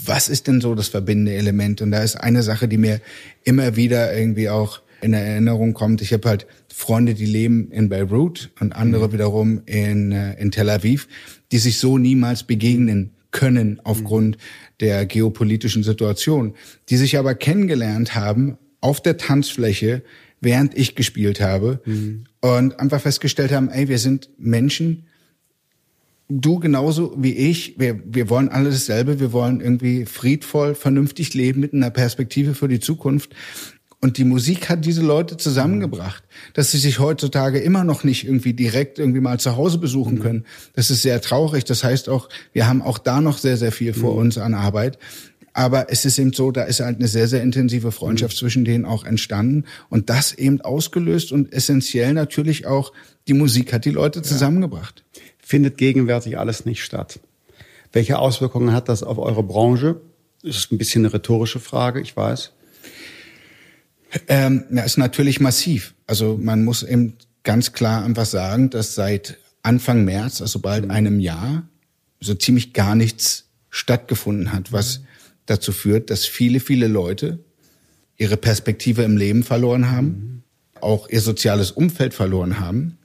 [SPEAKER 2] was ist denn so das verbindende Element? Und da ist eine Sache, die mir immer wieder irgendwie auch in Erinnerung kommt. Ich habe halt Freunde, die leben in Beirut und andere mhm. wiederum in, äh, in Tel Aviv, die sich so niemals begegnen können aufgrund mhm. der geopolitischen Situation, die sich aber kennengelernt haben auf der Tanzfläche, während ich gespielt habe mhm. und einfach festgestellt haben, ey, wir sind Menschen, du genauso wie ich, wir, wir wollen alle dasselbe, wir wollen irgendwie friedvoll, vernünftig leben mit einer Perspektive für die Zukunft. Und die Musik hat diese Leute zusammengebracht, dass sie sich heutzutage immer noch nicht irgendwie direkt irgendwie mal zu Hause besuchen mhm. können. Das ist sehr traurig. Das heißt auch, wir haben auch da noch sehr, sehr viel vor mhm. uns an Arbeit. Aber es ist eben so, da ist halt eine sehr, sehr intensive Freundschaft mhm. zwischen denen auch entstanden. Und das eben ausgelöst und essentiell natürlich auch, die Musik hat die Leute zusammengebracht.
[SPEAKER 1] Ja. Findet gegenwärtig alles nicht statt. Welche Auswirkungen hat das auf eure Branche? Das ist ein bisschen eine rhetorische Frage, ich weiß.
[SPEAKER 2] Ähm, ja, ist natürlich massiv. Also man muss eben ganz klar einfach sagen, dass seit Anfang März, also bald mhm. einem Jahr, so ziemlich gar nichts stattgefunden hat, was dazu führt, dass viele, viele Leute ihre Perspektive im Leben verloren haben, mhm. auch ihr soziales Umfeld verloren haben,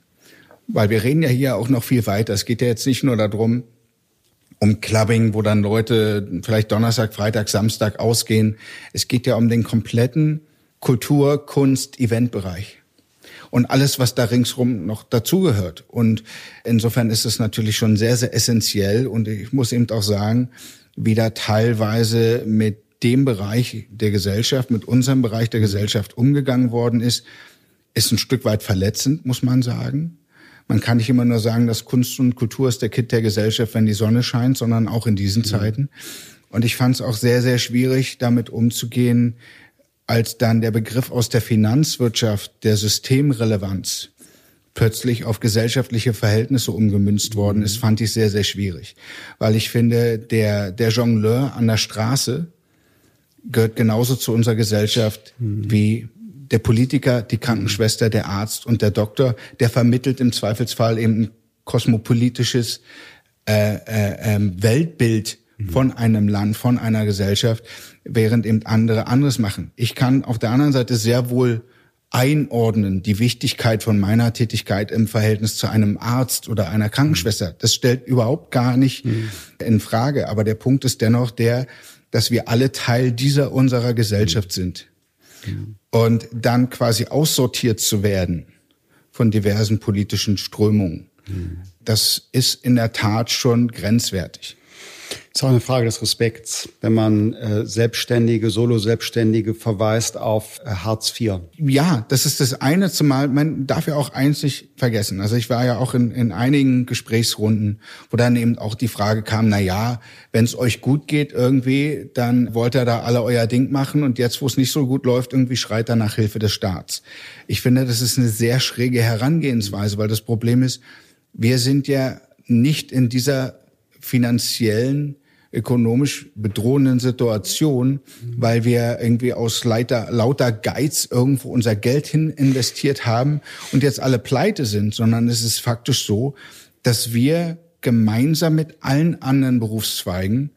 [SPEAKER 2] weil wir reden ja hier auch noch viel weiter. Es geht ja jetzt nicht nur darum, um Clubbing, wo dann Leute vielleicht Donnerstag, Freitag, Samstag ausgehen. Es geht ja um den kompletten Kultur, Kunst, Eventbereich und alles, was da ringsrum noch dazugehört. Und insofern ist es natürlich schon sehr, sehr essentiell. Und ich muss eben auch sagen, wie da teilweise mit dem Bereich der Gesellschaft, mit unserem Bereich der Gesellschaft umgegangen worden ist, ist ein Stück weit verletzend, muss man sagen. Man kann nicht immer nur sagen, dass Kunst und Kultur ist der Kit der Gesellschaft, wenn die Sonne scheint, sondern auch in diesen mhm. Zeiten. Und ich fand es auch sehr, sehr schwierig, damit umzugehen, als dann der Begriff aus der Finanzwirtschaft der Systemrelevanz plötzlich auf gesellschaftliche Verhältnisse umgemünzt worden ist, fand ich sehr, sehr schwierig. Weil ich finde, der, der Jongleur an der Straße gehört genauso zu unserer Gesellschaft mhm. wie der Politiker, die Krankenschwester, der Arzt und der Doktor. Der vermittelt im Zweifelsfall eben ein kosmopolitisches äh, äh, äh, Weltbild von einem Land, von einer Gesellschaft, während eben andere anderes machen. Ich kann auf der anderen Seite sehr wohl einordnen, die Wichtigkeit von meiner Tätigkeit im Verhältnis zu einem Arzt oder einer Krankenschwester. Das stellt überhaupt gar nicht mhm. in Frage. Aber der Punkt ist dennoch der, dass wir alle Teil dieser unserer Gesellschaft sind. Mhm. Und dann quasi aussortiert zu werden von diversen politischen Strömungen, mhm. das ist in der Tat schon grenzwertig.
[SPEAKER 1] Ist auch eine Frage des Respekts, wenn man äh, Selbstständige, Solo-Selbstständige verweist auf äh, Hartz IV.
[SPEAKER 2] Ja, das ist das eine, zumal man darf ja auch eins nicht vergessen. Also ich war ja auch in, in einigen Gesprächsrunden, wo dann eben auch die Frage kam, na ja, wenn es euch gut geht irgendwie, dann wollt ihr da alle euer Ding machen und jetzt, wo es nicht so gut läuft, irgendwie schreit er nach Hilfe des Staats. Ich finde, das ist eine sehr schräge Herangehensweise, weil das Problem ist, wir sind ja nicht in dieser finanziellen ökonomisch bedrohenden Situation, weil wir irgendwie aus lauter, lauter Geiz irgendwo unser Geld hin investiert haben und jetzt alle pleite sind, sondern es ist faktisch so, dass wir gemeinsam mit allen anderen Berufszweigen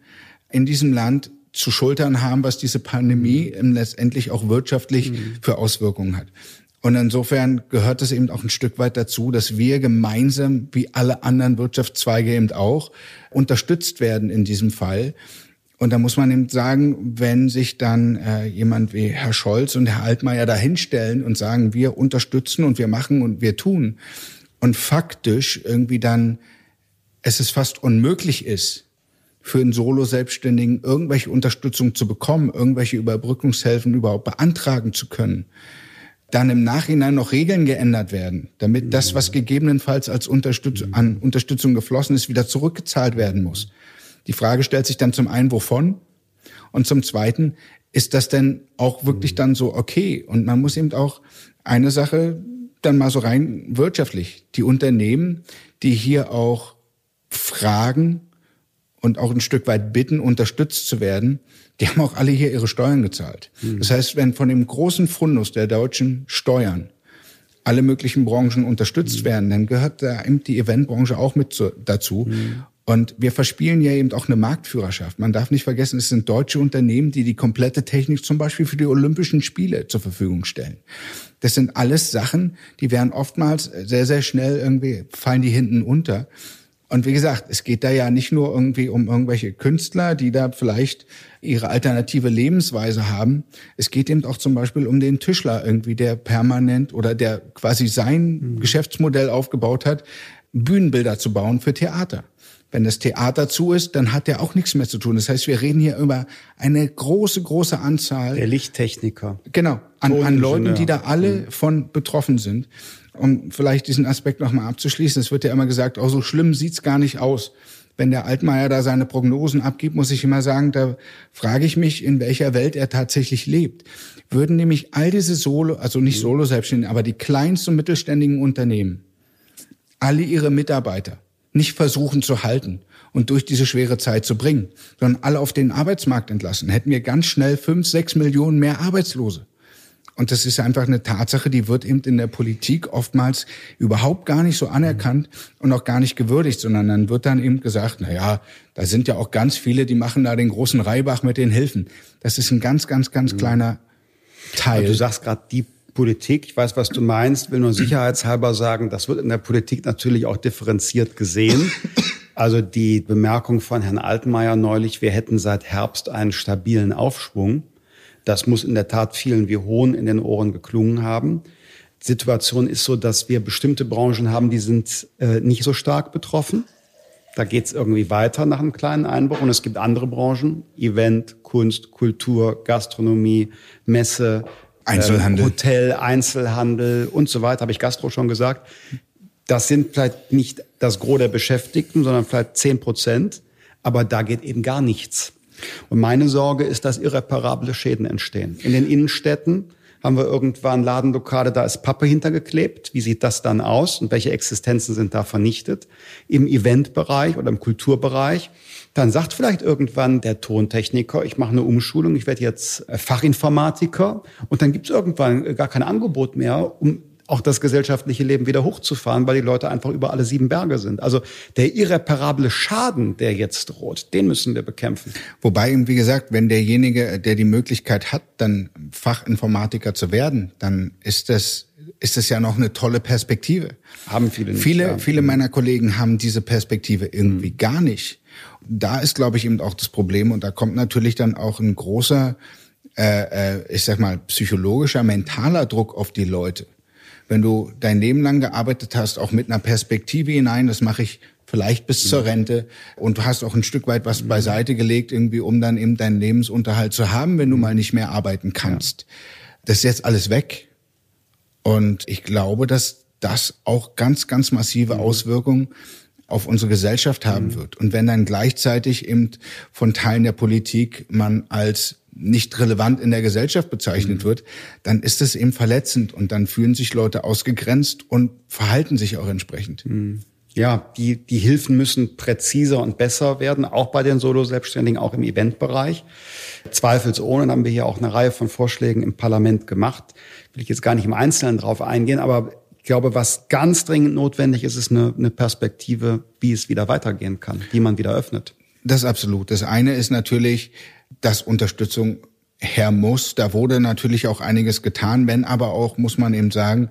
[SPEAKER 2] in diesem Land zu schultern haben, was diese Pandemie letztendlich auch wirtschaftlich mhm. für Auswirkungen hat. Und insofern gehört es eben auch ein Stück weit dazu, dass wir gemeinsam, wie alle anderen Wirtschaftszweige eben auch, unterstützt werden in diesem Fall. Und da muss man eben sagen, wenn sich dann äh, jemand wie Herr Scholz und Herr Altmaier dahinstellen und sagen, wir unterstützen und wir machen und wir tun und faktisch irgendwie dann es ist fast unmöglich ist, für einen Solo-Selbstständigen irgendwelche Unterstützung zu bekommen, irgendwelche Überbrückungshilfen überhaupt beantragen zu können, dann im Nachhinein noch Regeln geändert werden, damit das, was gegebenenfalls als Unterstützung, an Unterstützung geflossen ist, wieder zurückgezahlt werden muss. Die Frage stellt sich dann zum einen, wovon? Und zum zweiten, ist das denn auch wirklich dann so okay? Und man muss eben auch eine Sache dann mal so rein wirtschaftlich. Die Unternehmen, die hier auch fragen und auch ein Stück weit bitten, unterstützt zu werden, die haben auch alle hier ihre Steuern gezahlt. Mhm. Das heißt, wenn von dem großen Fundus der deutschen Steuern alle möglichen Branchen unterstützt mhm. werden, dann gehört da eben die Eventbranche auch mit zu, dazu. Mhm. Und wir verspielen ja eben auch eine Marktführerschaft. Man darf nicht vergessen, es sind deutsche Unternehmen, die die komplette Technik zum Beispiel für die Olympischen Spiele zur Verfügung stellen. Das sind alles Sachen, die werden oftmals sehr, sehr schnell irgendwie, fallen die hinten unter. Und wie gesagt, es geht da ja nicht nur irgendwie um irgendwelche Künstler, die da vielleicht ihre alternative Lebensweise haben. Es geht eben auch zum Beispiel um den Tischler irgendwie, der permanent oder der quasi sein mhm. Geschäftsmodell aufgebaut hat, Bühnenbilder zu bauen für Theater. Wenn das Theater zu ist, dann hat der auch nichts mehr zu tun. Das heißt, wir reden hier über eine große, große Anzahl.
[SPEAKER 1] Der Lichttechniker.
[SPEAKER 2] Genau, an, an Leuten, die da alle mhm. von betroffen sind. Um vielleicht diesen Aspekt nochmal abzuschließen, es wird ja immer gesagt, oh, so schlimm sieht's gar nicht aus. Wenn der Altmaier da seine Prognosen abgibt, muss ich immer sagen, da frage ich mich, in welcher Welt er tatsächlich lebt. Würden nämlich all diese Solo, also nicht mhm. Solo-Selbstständigen, aber die kleinsten und mittelständigen Unternehmen, alle ihre Mitarbeiter nicht versuchen zu halten und durch diese schwere Zeit zu bringen, sondern alle auf den Arbeitsmarkt entlassen, hätten wir ganz schnell fünf, sechs Millionen mehr Arbeitslose. Und das ist einfach eine Tatsache, die wird eben in der Politik oftmals überhaupt gar nicht so anerkannt und auch gar nicht gewürdigt, sondern dann wird dann eben gesagt, na ja, da sind ja auch ganz viele, die machen da den großen Reibach mit den Hilfen. Das ist ein ganz, ganz, ganz mhm. kleiner Teil.
[SPEAKER 1] Aber du sagst gerade die Politik, ich weiß, was du meinst, will nur sicherheitshalber sagen, das wird in der Politik natürlich auch differenziert gesehen. Also die Bemerkung von Herrn Altmaier neulich, wir hätten seit Herbst einen stabilen Aufschwung. Das muss in der Tat vielen wie Hohn in den Ohren geklungen haben. Die Situation ist so, dass wir bestimmte Branchen haben, die sind äh, nicht so stark betroffen. Da geht's irgendwie weiter nach einem kleinen Einbruch. Und es gibt andere Branchen, Event, Kunst, Kultur, Gastronomie, Messe,
[SPEAKER 2] Einzelhandel.
[SPEAKER 1] Ähm, Hotel, Einzelhandel und so weiter, habe ich Gastro schon gesagt. Das sind vielleicht nicht das Gros der Beschäftigten, sondern vielleicht zehn Prozent. Aber da geht eben gar nichts. Und meine Sorge ist, dass irreparable Schäden entstehen. In den Innenstädten haben wir irgendwann Ladenlokale, da ist Pappe hintergeklebt. Wie sieht das dann aus und welche Existenzen sind da vernichtet? Im Eventbereich oder im Kulturbereich dann sagt vielleicht irgendwann der Tontechniker, ich mache eine Umschulung, ich werde jetzt äh, Fachinformatiker und dann gibt es irgendwann äh, gar kein Angebot mehr, um auch das gesellschaftliche Leben wieder hochzufahren, weil die Leute einfach über alle sieben Berge sind. Also der irreparable Schaden, der jetzt droht, den müssen wir bekämpfen.
[SPEAKER 2] Wobei, wie gesagt, wenn derjenige, der die Möglichkeit hat, dann Fachinformatiker zu werden, dann ist das ist das ja noch eine tolle Perspektive.
[SPEAKER 1] Haben viele nicht.
[SPEAKER 2] Viele, ja. viele meiner Kollegen haben diese Perspektive irgendwie mhm. gar nicht da ist, glaube ich, eben auch das Problem und da kommt natürlich dann auch ein großer, äh, äh, ich sag mal, psychologischer, mentaler Druck auf die Leute. Wenn du dein Leben lang gearbeitet hast, auch mit einer Perspektive hinein, das mache ich vielleicht bis zur mhm. Rente und du hast auch ein Stück weit was beiseite gelegt, irgendwie, um dann eben deinen Lebensunterhalt zu haben, wenn du mal nicht mehr arbeiten kannst. Das ist jetzt alles weg. Und ich glaube, dass das auch ganz, ganz massive mhm. Auswirkungen auf unsere Gesellschaft haben mhm. wird. Und wenn dann gleichzeitig eben von Teilen der Politik man als nicht relevant in der Gesellschaft bezeichnet mhm. wird, dann ist es eben verletzend und dann fühlen sich Leute ausgegrenzt und verhalten sich auch entsprechend.
[SPEAKER 1] Mhm. Ja, die, die Hilfen müssen präziser und besser werden, auch bei den Solo-Selbstständigen, auch im Eventbereich. Zweifelsohne haben wir hier auch eine Reihe von Vorschlägen im Parlament gemacht. Will ich jetzt gar nicht im Einzelnen drauf eingehen, aber ich glaube, was ganz dringend notwendig ist, ist eine, eine Perspektive, wie es wieder weitergehen kann, die man wieder öffnet.
[SPEAKER 2] Das ist absolut. Das eine ist natürlich, dass Unterstützung her muss. Da wurde natürlich auch einiges getan, wenn aber auch, muss man eben sagen,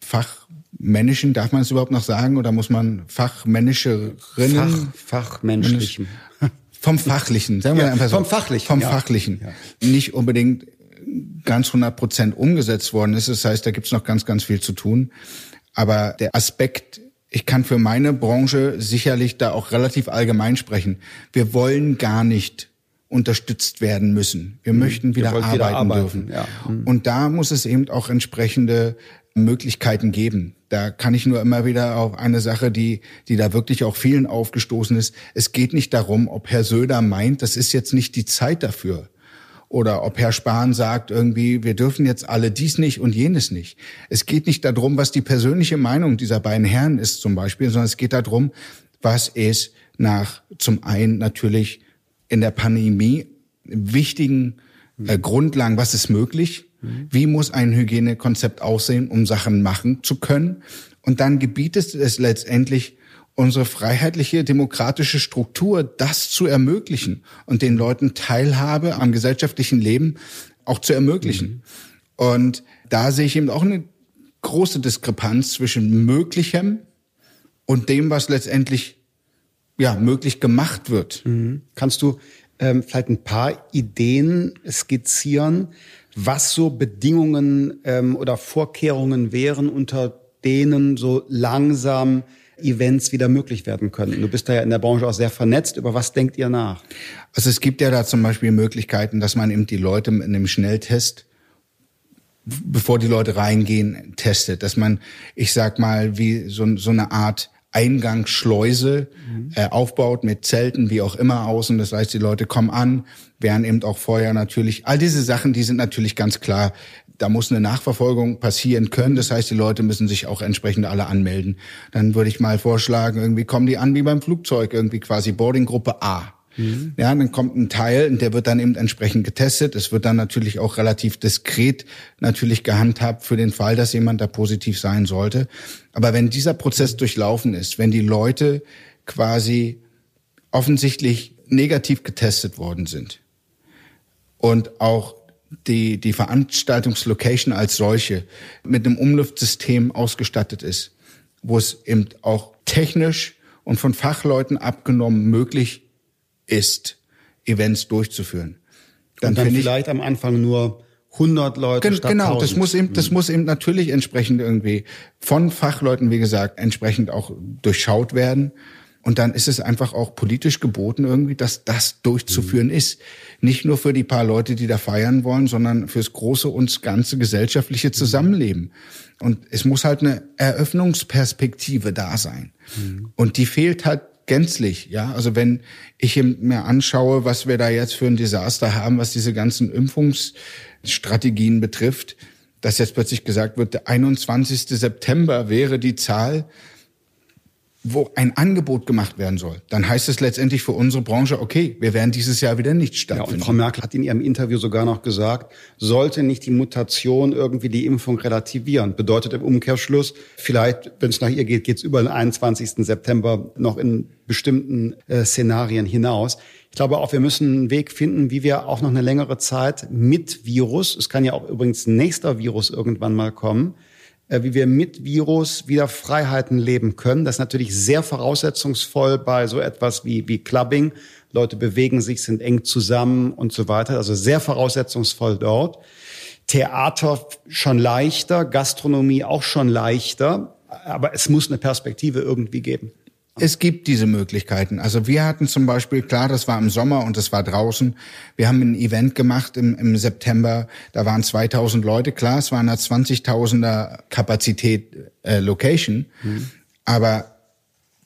[SPEAKER 2] Fachmännischen, darf man es überhaupt noch sagen, oder muss man Fachmännischerinnen? Fach,
[SPEAKER 1] Fachmenschlichen.
[SPEAKER 2] Vom Fachlichen, sagen wir ja, einfach so.
[SPEAKER 1] Vom Fachlichen.
[SPEAKER 2] Vom ja. Fachlichen. Ja. Nicht unbedingt ganz 100 Prozent umgesetzt worden ist. Das heißt, da gibt's noch ganz, ganz viel zu tun. Aber der Aspekt, ich kann für meine Branche sicherlich da auch relativ allgemein sprechen. Wir wollen gar nicht unterstützt werden müssen. Wir mhm. möchten wieder, arbeiten, wieder arbeiten, dürfen. Ja. Mhm. Und da muss es eben auch entsprechende Möglichkeiten geben. Da kann ich nur immer wieder auf eine Sache, die, die da wirklich auch vielen aufgestoßen ist. Es geht nicht darum, ob Herr Söder meint, das ist jetzt nicht die Zeit dafür oder ob Herr Spahn sagt irgendwie, wir dürfen jetzt alle dies nicht und jenes nicht. Es geht nicht darum, was die persönliche Meinung dieser beiden Herren ist zum Beispiel, sondern es geht darum, was ist nach zum einen natürlich in der Pandemie wichtigen äh, Grundlagen, was ist möglich, wie muss ein Hygienekonzept aussehen, um Sachen machen zu können. Und dann gebietet es letztendlich unsere freiheitliche demokratische Struktur, das zu ermöglichen und den Leuten Teilhabe am gesellschaftlichen Leben auch zu ermöglichen. Mhm. Und da sehe ich eben auch eine große Diskrepanz zwischen möglichem und dem, was letztendlich ja möglich gemacht wird.
[SPEAKER 1] Mhm. Kannst du ähm, vielleicht ein paar Ideen skizzieren, was so Bedingungen ähm, oder Vorkehrungen wären, unter denen so langsam Events wieder möglich werden können. Du bist da ja in der Branche auch sehr vernetzt. Über was denkt ihr nach?
[SPEAKER 2] Also es gibt ja da zum Beispiel Möglichkeiten, dass man eben die Leute in einem Schnelltest bevor die Leute reingehen, testet. Dass man, ich sag mal, wie so, so eine Art Eingangsschleuse mhm. äh, aufbaut mit Zelten, wie auch immer außen. Das heißt, die Leute kommen an, werden eben auch vorher natürlich, all diese Sachen, die sind natürlich ganz klar da muss eine Nachverfolgung passieren können. Das heißt, die Leute müssen sich auch entsprechend alle anmelden. Dann würde ich mal vorschlagen, irgendwie kommen die an wie beim Flugzeug, irgendwie quasi Boardinggruppe A. Mhm. Ja, dann kommt ein Teil und der wird dann eben entsprechend getestet. Es wird dann natürlich auch relativ diskret natürlich gehandhabt für den Fall, dass jemand da positiv sein sollte. Aber wenn dieser Prozess durchlaufen ist, wenn die Leute quasi offensichtlich negativ getestet worden sind und auch die, die Veranstaltungslocation als solche mit einem Umluftsystem ausgestattet ist, wo es eben auch technisch und von Fachleuten abgenommen möglich ist, Events durchzuführen.
[SPEAKER 1] Dann, und dann vielleicht ich, am Anfang nur 100 Leute
[SPEAKER 2] gen, statt Genau, 1000. das muss eben, das mhm. muss eben natürlich entsprechend irgendwie von Fachleuten, wie gesagt, entsprechend auch durchschaut werden. Und dann ist es einfach auch politisch geboten irgendwie, dass das durchzuführen mhm. ist. Nicht nur für die paar Leute, die da feiern wollen, sondern fürs große und ganze gesellschaftliche Zusammenleben. Und es muss halt eine Eröffnungsperspektive da sein. Mhm. Und die fehlt halt gänzlich, ja. Also wenn ich mir anschaue, was wir da jetzt für ein Desaster haben, was diese ganzen Impfungsstrategien betrifft, dass jetzt plötzlich gesagt wird, der 21. September wäre die Zahl, wo ein Angebot gemacht werden soll, dann heißt es letztendlich für unsere Branche, okay, wir werden dieses Jahr wieder nicht stattfinden. Ja,
[SPEAKER 1] und Frau Merkel hat in ihrem Interview sogar noch gesagt, sollte nicht die Mutation irgendwie die Impfung relativieren. Bedeutet im Umkehrschluss, vielleicht, wenn es nach ihr geht, geht es über den 21. September noch in bestimmten äh, Szenarien hinaus. Ich glaube auch, wir müssen einen Weg finden, wie wir auch noch eine längere Zeit mit Virus, es kann ja auch übrigens nächster Virus irgendwann mal kommen, wie wir mit Virus wieder Freiheiten leben können. Das ist natürlich sehr voraussetzungsvoll bei so etwas wie, wie Clubbing. Leute bewegen sich, sind eng zusammen und so weiter. Also sehr voraussetzungsvoll dort. Theater schon leichter, Gastronomie auch schon leichter. Aber es muss eine Perspektive irgendwie geben.
[SPEAKER 2] Es gibt diese Möglichkeiten. Also wir hatten zum Beispiel, klar, das war im Sommer und das war draußen. Wir haben ein Event gemacht im, im September. Da waren 2000 Leute. Klar, es war eine 20.000er Kapazität äh, Location. Mhm. Aber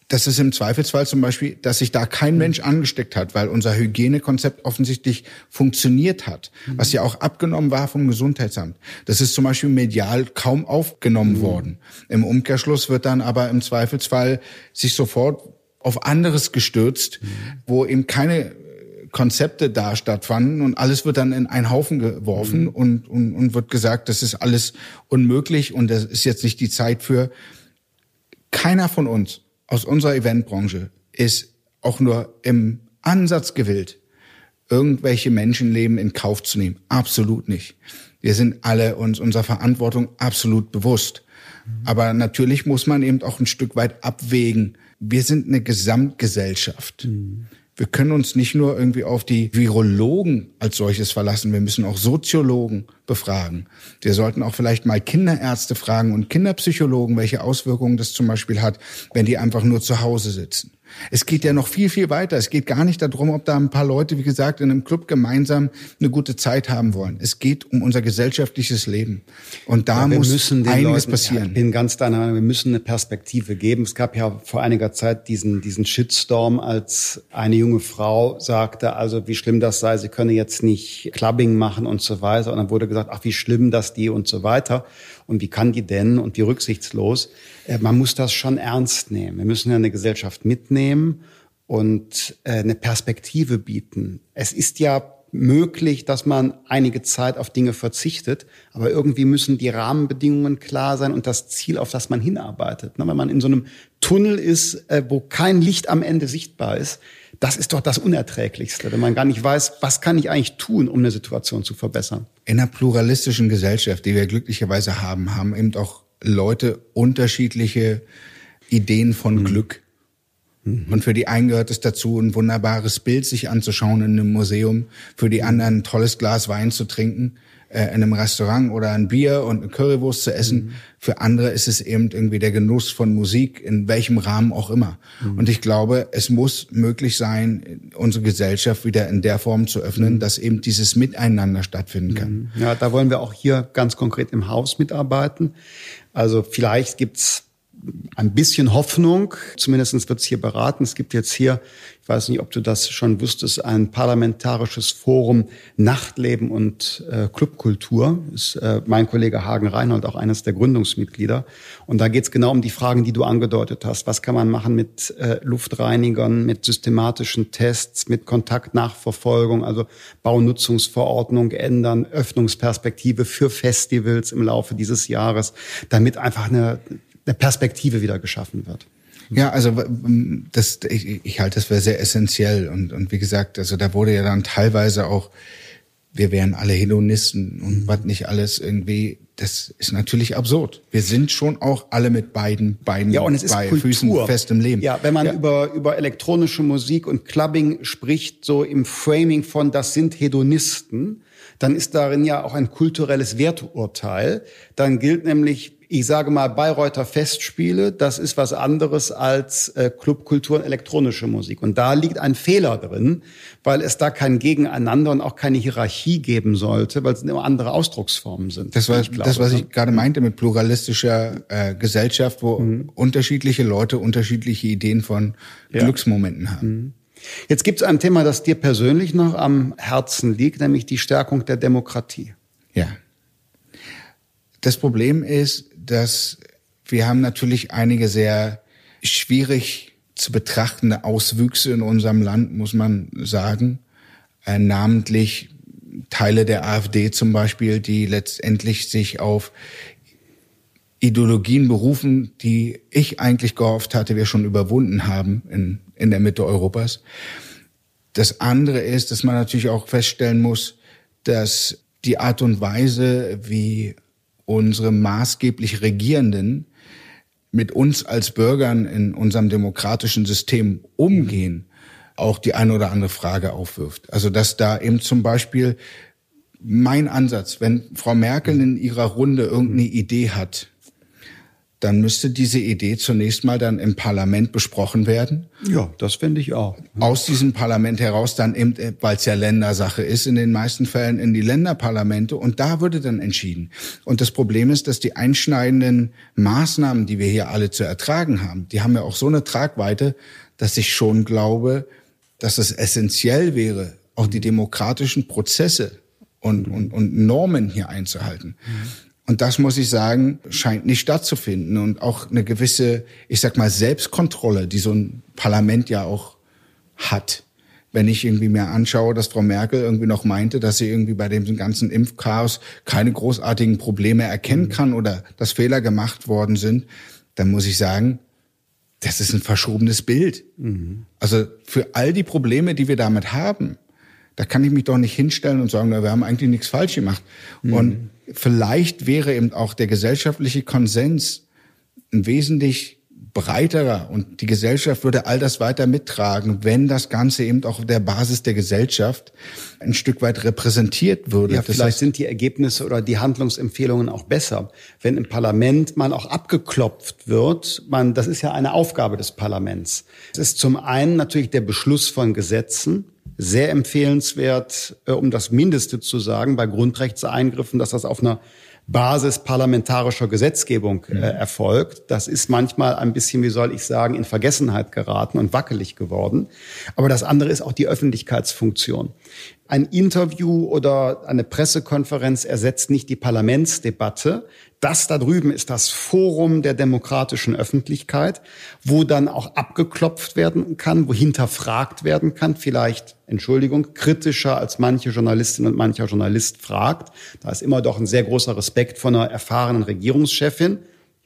[SPEAKER 2] das ist im Zweifelsfall zum Beispiel, dass sich da kein mhm. Mensch angesteckt hat, weil unser Hygienekonzept offensichtlich funktioniert hat, mhm. was ja auch abgenommen war vom Gesundheitsamt. Das ist zum Beispiel medial kaum aufgenommen mhm. worden. Im Umkehrschluss wird dann aber im Zweifelsfall sich sofort auf anderes gestürzt, mhm. wo eben keine Konzepte da stattfanden und alles wird dann in einen Haufen geworfen mhm. und, und, und wird gesagt, das ist alles unmöglich und das ist jetzt nicht die Zeit für. Keiner von uns aus unserer Eventbranche ist auch nur im Ansatz gewillt, irgendwelche Menschenleben in Kauf zu nehmen. Absolut nicht. Wir sind alle uns unserer Verantwortung absolut bewusst. Aber natürlich muss man eben auch ein Stück weit abwägen. Wir sind eine Gesamtgesellschaft. Mhm. Wir können uns nicht nur irgendwie auf die Virologen als solches verlassen. Wir müssen auch Soziologen befragen. Wir sollten auch vielleicht mal Kinderärzte fragen und Kinderpsychologen, welche Auswirkungen das zum Beispiel hat, wenn die einfach nur zu Hause sitzen. Es geht ja noch viel, viel weiter. Es geht gar nicht darum, ob da ein paar Leute, wie gesagt, in einem Club gemeinsam eine gute Zeit haben wollen. Es geht um unser gesellschaftliches Leben. Und da ja, muss einiges Leuten, passieren.
[SPEAKER 1] Ich bin ganz deiner Meinung, wir müssen eine Perspektive geben. Es gab ja vor einiger Zeit diesen, diesen Shitstorm, als eine junge Frau sagte, also wie schlimm das sei, sie könne jetzt nicht Clubbing machen und so weiter. Und dann wurde gesagt, ach, wie schlimm das die und so weiter und wie kann die denn und wie rücksichtslos. Äh, man muss das schon ernst nehmen. Wir müssen ja eine Gesellschaft mitnehmen und äh, eine Perspektive bieten. Es ist ja möglich, dass man einige Zeit auf Dinge verzichtet, aber irgendwie müssen die Rahmenbedingungen klar sein und das Ziel, auf das man hinarbeitet. Wenn man in so einem Tunnel ist, äh, wo kein Licht am Ende sichtbar ist, das ist doch das Unerträglichste, wenn man gar nicht weiß, was kann ich eigentlich tun, um eine Situation zu verbessern.
[SPEAKER 2] In einer pluralistischen Gesellschaft, die wir glücklicherweise haben, haben eben auch Leute unterschiedliche Ideen von mhm. Glück. Mhm. Und für die einen gehört es dazu, ein wunderbares Bild sich anzuschauen in einem Museum, für die anderen ein tolles Glas Wein zu trinken äh, in einem Restaurant oder ein Bier und eine Currywurst zu essen. Mhm. Für andere ist es eben irgendwie der Genuss von Musik, in welchem Rahmen auch immer. Mhm. Und ich glaube, es muss möglich sein, unsere Gesellschaft wieder in der Form zu öffnen, mhm. dass eben dieses Miteinander stattfinden kann.
[SPEAKER 1] Mhm. Ja, da wollen wir auch hier ganz konkret im Haus mitarbeiten. Also vielleicht gibt's ein bisschen Hoffnung. Zumindest wird es hier beraten. Es gibt jetzt hier, ich weiß nicht, ob du das schon wusstest, ein parlamentarisches Forum Nachtleben und äh, Clubkultur. Ist äh, mein Kollege Hagen Reinhold auch eines der Gründungsmitglieder. Und da geht es genau um die Fragen, die du angedeutet hast. Was kann man machen mit äh, Luftreinigern, mit systematischen Tests, mit Kontaktnachverfolgung, also Baunutzungsverordnung ändern, Öffnungsperspektive für Festivals im Laufe dieses Jahres, damit einfach eine eine Perspektive wieder geschaffen wird.
[SPEAKER 2] Ja, also das, ich, ich halte das für sehr essentiell und, und wie gesagt, also da wurde ja dann teilweise auch, wir wären alle Hedonisten und was nicht alles irgendwie, das ist natürlich absurd. Wir sind schon auch alle mit beiden Beinen
[SPEAKER 1] ja, und es ist bei Kultur. Füßen
[SPEAKER 2] fest im Leben.
[SPEAKER 1] Ja, wenn man ja. über, über elektronische Musik und Clubbing spricht, so im Framing von, das sind Hedonisten, dann ist darin ja auch ein kulturelles Werturteil. Dann gilt nämlich, ich sage mal, Bayreuther Festspiele, das ist was anderes als äh, Clubkultur und elektronische Musik. Und da liegt ein Fehler drin, weil es da kein Gegeneinander und auch keine Hierarchie geben sollte, weil es immer andere Ausdrucksformen sind.
[SPEAKER 2] Das war glaube, das, was ich gerade meinte mit pluralistischer äh, Gesellschaft, wo mhm. unterschiedliche Leute unterschiedliche Ideen von ja. Glücksmomenten haben. Mhm.
[SPEAKER 1] Jetzt gibt es ein Thema, das dir persönlich noch am Herzen liegt, nämlich die Stärkung der Demokratie.
[SPEAKER 2] Ja. Das Problem ist, dass wir haben natürlich einige sehr schwierig zu betrachtende Auswüchse in unserem Land, muss man sagen. Äh, namentlich Teile der AfD zum Beispiel, die letztendlich sich auf Ideologien berufen, die ich eigentlich gehofft hatte, wir schon überwunden haben in, in der Mitte Europas. Das andere ist, dass man natürlich auch feststellen muss, dass die Art und Weise, wie unsere maßgeblich Regierenden mit uns als Bürgern in unserem demokratischen System umgehen, auch die eine oder andere Frage aufwirft. Also dass da eben zum Beispiel mein Ansatz, wenn Frau Merkel in ihrer Runde irgendeine Idee hat, dann müsste diese Idee zunächst mal dann im Parlament besprochen werden.
[SPEAKER 1] Ja, das finde ich auch.
[SPEAKER 2] Aus diesem Parlament heraus dann eben, weil es ja Ländersache ist, in den meisten Fällen in die Länderparlamente und da würde dann entschieden. Und das Problem ist, dass die einschneidenden Maßnahmen, die wir hier alle zu ertragen haben, die haben ja auch so eine Tragweite, dass ich schon glaube, dass es essentiell wäre, auch die demokratischen Prozesse und, und, und Normen hier einzuhalten. Mhm. Und das muss ich sagen, scheint nicht stattzufinden. Und auch eine gewisse, ich sag mal, Selbstkontrolle, die so ein Parlament ja auch hat. Wenn ich irgendwie mir anschaue, dass Frau Merkel irgendwie noch meinte, dass sie irgendwie bei dem ganzen Impfchaos keine großartigen Probleme erkennen mhm. kann oder dass Fehler gemacht worden sind, dann muss ich sagen, das ist ein verschobenes Bild. Mhm. Also für all die Probleme, die wir damit haben, da kann ich mich doch nicht hinstellen und sagen, na, wir haben eigentlich nichts falsch gemacht. Mhm. Und vielleicht wäre eben auch der gesellschaftliche Konsens ein wesentlich breiterer und die Gesellschaft würde all das weiter mittragen, wenn das Ganze eben auch auf der Basis der Gesellschaft ein Stück weit repräsentiert würde.
[SPEAKER 1] Ja, vielleicht heißt, sind die Ergebnisse oder die Handlungsempfehlungen auch besser, wenn im Parlament man auch abgeklopft wird. Man, das ist ja eine Aufgabe des Parlaments. Es ist zum einen natürlich der Beschluss von Gesetzen, sehr empfehlenswert, äh, um das Mindeste zu sagen, bei Grundrechtseingriffen, dass das auf einer Basis parlamentarischer Gesetzgebung äh, erfolgt. Das ist manchmal ein bisschen, wie soll ich sagen, in Vergessenheit geraten und wackelig geworden. Aber das andere ist auch die Öffentlichkeitsfunktion. Ein Interview oder eine Pressekonferenz ersetzt nicht die Parlamentsdebatte. Das da drüben ist das Forum der demokratischen Öffentlichkeit, wo dann auch abgeklopft werden kann, wo hinterfragt werden kann, vielleicht, Entschuldigung, kritischer als manche Journalistin und mancher Journalist fragt. Da ist immer doch ein sehr großer Respekt von einer erfahrenen Regierungschefin.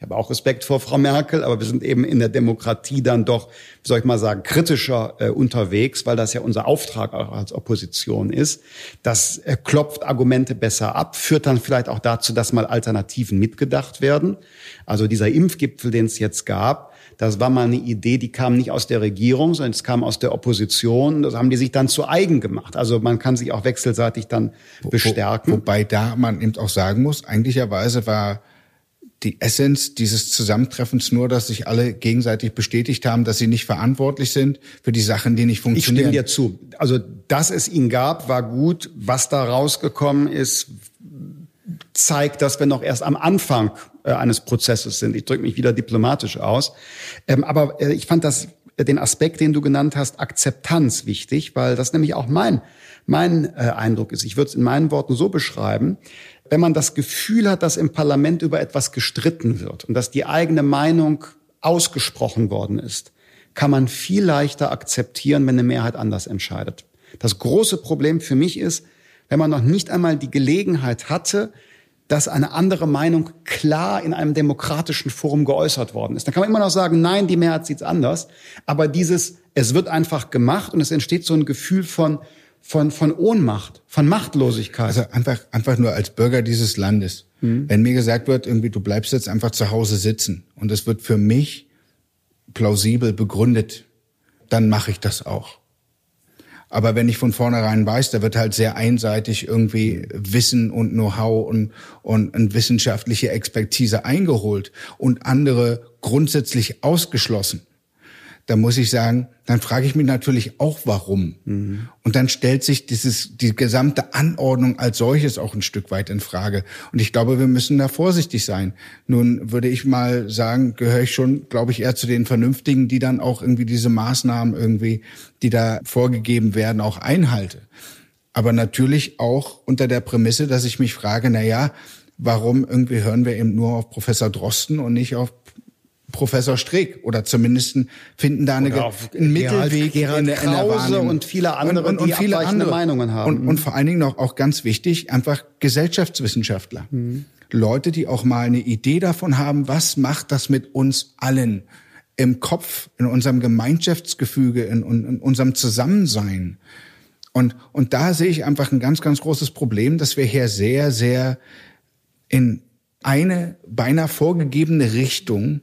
[SPEAKER 1] Ich habe auch Respekt vor Frau Merkel, aber wir sind eben in der Demokratie dann doch, wie soll ich mal sagen, kritischer äh, unterwegs, weil das ja unser Auftrag auch als Opposition ist. Das äh, klopft Argumente besser ab, führt dann vielleicht auch dazu, dass mal Alternativen mitgedacht werden. Also dieser Impfgipfel, den es jetzt gab, das war mal eine Idee, die kam nicht aus der Regierung, sondern es kam aus der Opposition. Das haben die sich dann zu eigen gemacht. Also man kann sich auch wechselseitig dann bestärken.
[SPEAKER 2] Wo, wobei da man eben auch sagen muss, eigentlicherweise war die Essenz dieses Zusammentreffens nur, dass sich alle gegenseitig bestätigt haben, dass sie nicht verantwortlich sind für die Sachen, die nicht funktionieren.
[SPEAKER 1] Ich stimme dir zu. Also, dass es ihn gab, war gut. Was da rausgekommen ist, zeigt, dass wir noch erst am Anfang äh, eines Prozesses sind. Ich drücke mich wieder diplomatisch aus. Ähm, aber äh, ich fand das, äh, den Aspekt, den du genannt hast, Akzeptanz wichtig, weil das nämlich auch mein, mein Eindruck ist. Ich würde es in meinen Worten so beschreiben, wenn man das Gefühl hat, dass im Parlament über etwas gestritten wird und dass die eigene Meinung ausgesprochen worden ist, kann man viel leichter akzeptieren, wenn eine Mehrheit anders entscheidet. Das große Problem für mich ist, wenn man noch nicht einmal die Gelegenheit hatte, dass eine andere Meinung klar in einem demokratischen Forum geäußert worden ist. Dann kann man immer noch sagen, nein, die Mehrheit sieht's anders. Aber dieses, es wird einfach gemacht und es entsteht so ein Gefühl von, von, von Ohnmacht, von Machtlosigkeit.
[SPEAKER 2] Also einfach, einfach nur als Bürger dieses Landes. Mhm. Wenn mir gesagt wird, irgendwie, du bleibst jetzt einfach zu Hause sitzen und es wird für mich plausibel begründet, dann mache ich das auch. Aber wenn ich von vornherein weiß, da wird halt sehr einseitig irgendwie Wissen und Know-how und, und, und wissenschaftliche Expertise eingeholt und andere grundsätzlich ausgeschlossen, da muss ich sagen, dann frage ich mich natürlich auch, warum. Mhm. Und dann stellt sich dieses, die gesamte Anordnung als solches auch ein Stück weit in Frage. Und ich glaube, wir müssen da vorsichtig sein. Nun würde ich mal sagen, gehöre ich schon, glaube ich, eher zu den Vernünftigen, die dann auch irgendwie diese Maßnahmen irgendwie, die da vorgegeben werden, auch einhalte. Aber natürlich auch unter der Prämisse, dass ich mich frage, na ja, warum irgendwie hören wir eben nur auf Professor Drosten und nicht auf Professor Streeck oder zumindest finden da eine, einen Mittelweg
[SPEAKER 1] Gerald in, der, in der Wahrnehmung. und viele andere, und, und, und die viele andere Meinungen haben.
[SPEAKER 2] Und, und vor allen Dingen auch, auch ganz wichtig, einfach Gesellschaftswissenschaftler. Mhm. Leute, die auch mal eine Idee davon haben, was macht das mit uns allen im Kopf, in unserem Gemeinschaftsgefüge, in, in unserem Zusammensein. Und, und da sehe ich einfach ein ganz, ganz großes Problem, dass wir hier sehr, sehr in eine beinahe vorgegebene Richtung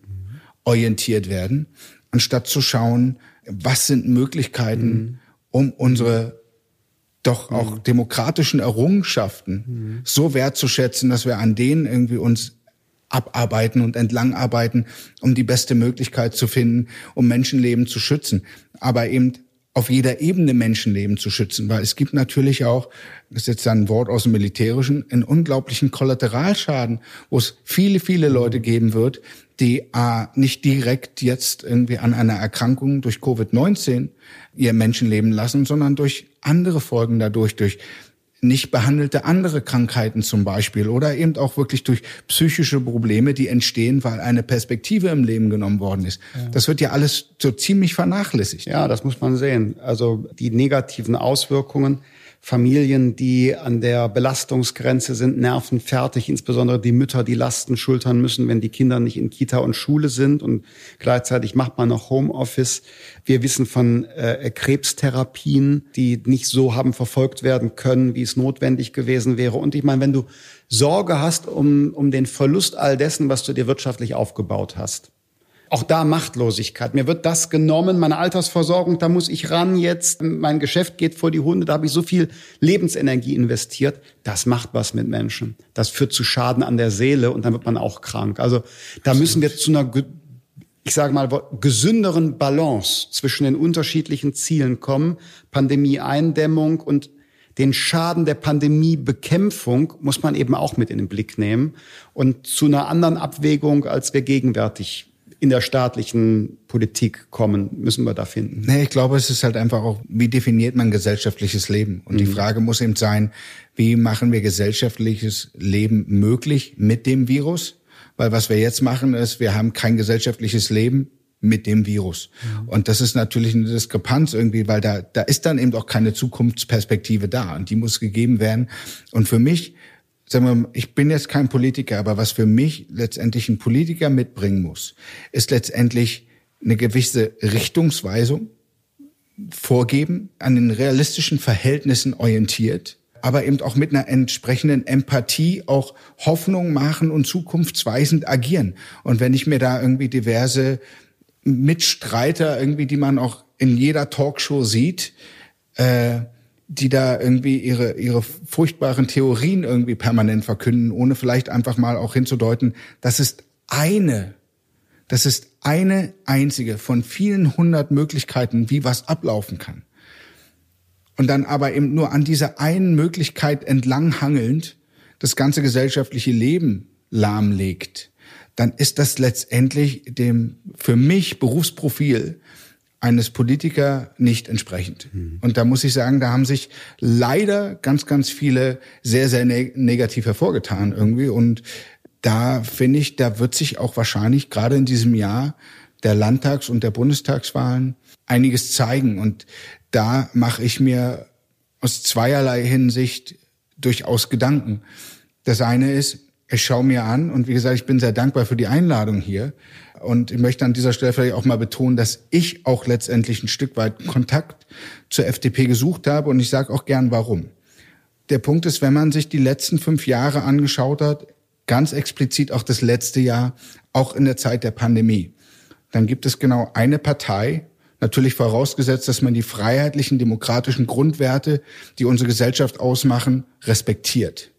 [SPEAKER 2] orientiert werden, anstatt zu schauen, was sind Möglichkeiten, mhm. um unsere doch auch mhm. demokratischen Errungenschaften mhm. so wertzuschätzen, dass wir an denen irgendwie uns abarbeiten und entlangarbeiten, um die beste Möglichkeit zu finden, um Menschenleben zu schützen. Aber eben auf jeder Ebene Menschenleben zu schützen, weil es gibt natürlich auch, das ist jetzt ein Wort aus dem Militärischen, einen unglaublichen Kollateralschaden, wo es viele, viele Leute geben wird, die äh, nicht direkt jetzt irgendwie an einer Erkrankung durch Covid-19 ihr Menschenleben lassen, sondern durch andere Folgen dadurch, durch nicht behandelte andere Krankheiten zum Beispiel oder eben auch wirklich durch psychische Probleme, die entstehen, weil eine Perspektive im Leben genommen worden ist. Ja. Das wird ja alles so ziemlich vernachlässigt.
[SPEAKER 1] Ja, das muss man sehen. Also die negativen Auswirkungen Familien, die an der Belastungsgrenze sind, nervenfertig, insbesondere die Mütter, die Lasten schultern müssen, wenn die Kinder nicht in Kita und Schule sind und gleichzeitig macht man noch Homeoffice. Wir wissen von äh, Krebstherapien, die nicht so haben verfolgt werden können, wie es notwendig gewesen wäre. Und ich meine, wenn du Sorge hast um, um den Verlust all dessen, was du dir wirtschaftlich aufgebaut hast, auch da Machtlosigkeit. Mir wird das genommen, meine Altersversorgung, da muss ich ran jetzt. Mein Geschäft geht vor die Hunde, da habe ich so viel Lebensenergie investiert. Das macht was mit Menschen. Das führt zu Schaden an der Seele und dann wird man auch krank. Also da müssen wir zu einer, ich sage mal, gesünderen Balance zwischen den unterschiedlichen Zielen kommen. Pandemie-Eindämmung und den Schaden der Pandemiebekämpfung muss man eben auch mit in den Blick nehmen und zu einer anderen Abwägung, als wir gegenwärtig in der staatlichen Politik kommen, müssen wir da finden.
[SPEAKER 2] Nee, ich glaube, es ist halt einfach auch, wie definiert man gesellschaftliches Leben? Und mhm. die Frage muss eben sein, wie machen wir gesellschaftliches Leben möglich mit dem Virus? weil was wir jetzt machen ist, wir haben kein gesellschaftliches Leben mit dem Virus. Mhm. Und das ist natürlich eine Diskrepanz irgendwie, weil da, da ist dann eben auch keine Zukunftsperspektive da und die muss gegeben werden. Und für mich, sagen wir, ich bin jetzt kein Politiker, aber was für mich letztendlich ein Politiker mitbringen muss, ist letztendlich eine gewisse Richtungsweisung vorgeben, an den realistischen Verhältnissen orientiert, aber eben auch mit einer entsprechenden Empathie auch Hoffnung machen und zukunftsweisend agieren. Und wenn ich mir da irgendwie diverse Mitstreiter irgendwie, die man auch in jeder Talkshow sieht, äh, die da irgendwie ihre, ihre furchtbaren Theorien irgendwie permanent verkünden, ohne vielleicht einfach mal auch hinzudeuten, das ist eine, das ist eine einzige von vielen hundert Möglichkeiten, wie was ablaufen kann. Und dann aber eben nur an dieser einen Möglichkeit entlanghangelnd das ganze gesellschaftliche Leben lahmlegt dann ist das letztendlich dem für mich Berufsprofil eines Politiker nicht entsprechend. Mhm. Und da muss ich sagen, da haben sich leider ganz, ganz viele sehr, sehr ne negativ hervorgetan irgendwie. Und da finde ich, da wird sich auch wahrscheinlich gerade in diesem Jahr der Landtags- und der Bundestagswahlen einiges zeigen. Und da mache ich mir aus zweierlei Hinsicht durchaus Gedanken. Das eine ist, ich schaue mir an und wie gesagt, ich bin sehr dankbar für die Einladung hier. Und ich möchte an dieser Stelle vielleicht auch mal betonen, dass ich auch letztendlich ein Stück weit Kontakt zur FDP gesucht habe und ich sage auch gern warum. Der Punkt ist, wenn man sich die letzten fünf Jahre angeschaut hat, ganz explizit auch das letzte Jahr, auch in der Zeit der Pandemie, dann gibt es genau eine Partei, natürlich vorausgesetzt, dass man die freiheitlichen, demokratischen Grundwerte, die unsere Gesellschaft ausmachen, respektiert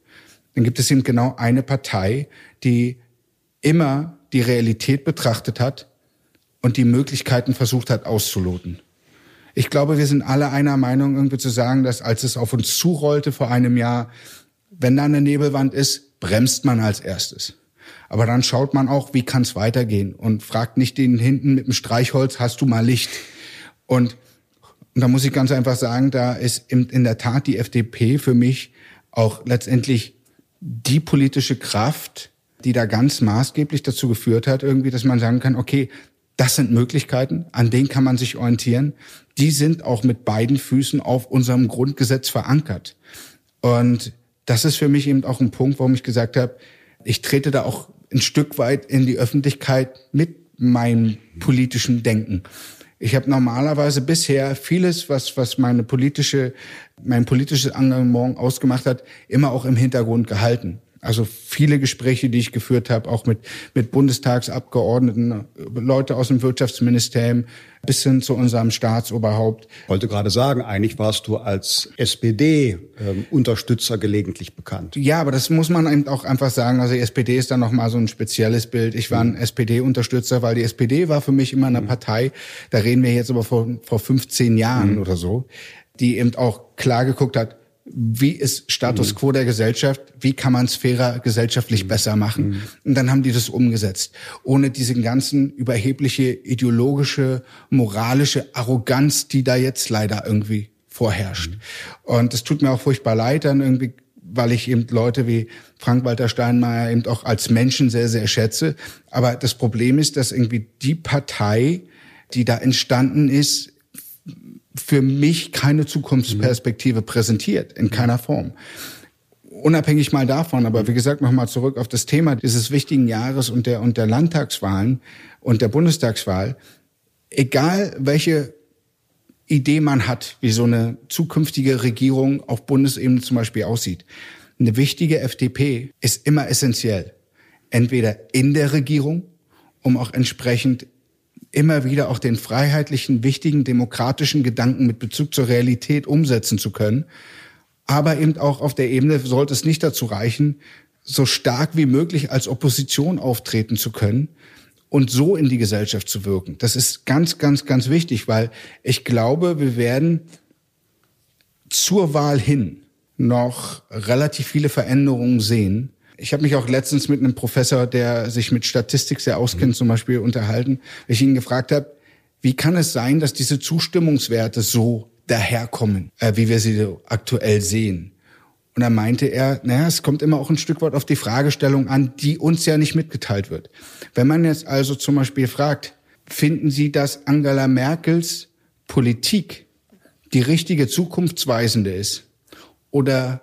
[SPEAKER 2] dann gibt es eben genau eine Partei, die immer die Realität betrachtet hat und die Möglichkeiten versucht hat auszuloten. Ich glaube, wir sind alle einer Meinung, irgendwie zu sagen, dass als es auf uns zurollte vor einem Jahr, wenn da eine Nebelwand ist, bremst man als erstes. Aber dann schaut man auch, wie kann es weitergehen und fragt nicht den hinten mit dem Streichholz, hast du mal Licht? Und, und da muss ich ganz einfach sagen, da ist in, in der Tat die FDP für mich auch letztendlich die politische Kraft, die da ganz maßgeblich dazu geführt hat, irgendwie, dass man sagen kann, okay, das sind Möglichkeiten, an denen kann man sich orientieren. Die sind auch mit beiden Füßen auf unserem Grundgesetz verankert. Und das ist für mich eben auch ein Punkt, warum ich gesagt habe, ich trete da auch ein Stück weit in die Öffentlichkeit mit meinem politischen Denken. Ich habe normalerweise bisher vieles, was, was meine politische, mein politisches Engagement ausgemacht hat, immer auch im Hintergrund gehalten. Also viele Gespräche, die ich geführt habe, auch mit, mit Bundestagsabgeordneten, Leute aus dem Wirtschaftsministerium bis hin zu unserem Staatsoberhaupt.
[SPEAKER 1] Ich wollte gerade sagen, eigentlich warst du als SPD-Unterstützer ähm, gelegentlich bekannt.
[SPEAKER 2] Ja, aber das muss man eben auch einfach sagen. Also die SPD ist dann nochmal so ein spezielles Bild. Ich war ein mhm. SPD-Unterstützer, weil die SPD war für mich immer eine mhm. Partei, da reden wir jetzt aber vor, vor 15 Jahren mhm. oder so, die eben auch klar geguckt hat, wie ist Status mhm. quo der Gesellschaft, wie kann man es fairer gesellschaftlich mhm. besser machen. Mhm. Und dann haben die das umgesetzt, ohne diesen ganzen überhebliche ideologische, moralische Arroganz, die da jetzt leider irgendwie vorherrscht. Und es tut mir auch furchtbar leid, dann irgendwie weil ich eben Leute wie Frank-Walter Steinmeier eben auch als Menschen sehr, sehr schätze. Aber das Problem ist, dass irgendwie die Partei, die da entstanden ist, für mich keine Zukunftsperspektive präsentiert, in keiner Form. Unabhängig mal davon, aber wie gesagt, nochmal zurück auf das Thema dieses wichtigen Jahres und der, und der Landtagswahlen und der Bundestagswahl. Egal welche Idee man hat, wie so eine zukünftige Regierung auf Bundesebene zum Beispiel aussieht. Eine wichtige FDP ist immer essentiell. Entweder in der Regierung, um auch entsprechend immer wieder auch den freiheitlichen, wichtigen, demokratischen Gedanken mit Bezug zur Realität umsetzen zu können. Aber eben auch auf der Ebene sollte es nicht dazu reichen, so stark wie möglich als Opposition auftreten zu können und so in die Gesellschaft zu wirken. Das ist ganz, ganz, ganz wichtig, weil ich glaube, wir werden zur Wahl hin noch relativ viele Veränderungen sehen, ich habe mich auch letztens mit einem Professor, der sich mit Statistik sehr auskennt, mhm. zum Beispiel unterhalten, weil ich ihn gefragt habe, wie kann es sein, dass diese Zustimmungswerte so daherkommen, äh, wie wir sie aktuell sehen? Und Und da meinte er, naja, es kommt immer auch ein Stück weit auf die Fragestellung an, die uns ja nicht mitgeteilt wird. Wenn man jetzt also zum Beispiel fragt, finden Sie, dass Angela Merkels Politik die richtige zukunftsweisende ist? Oder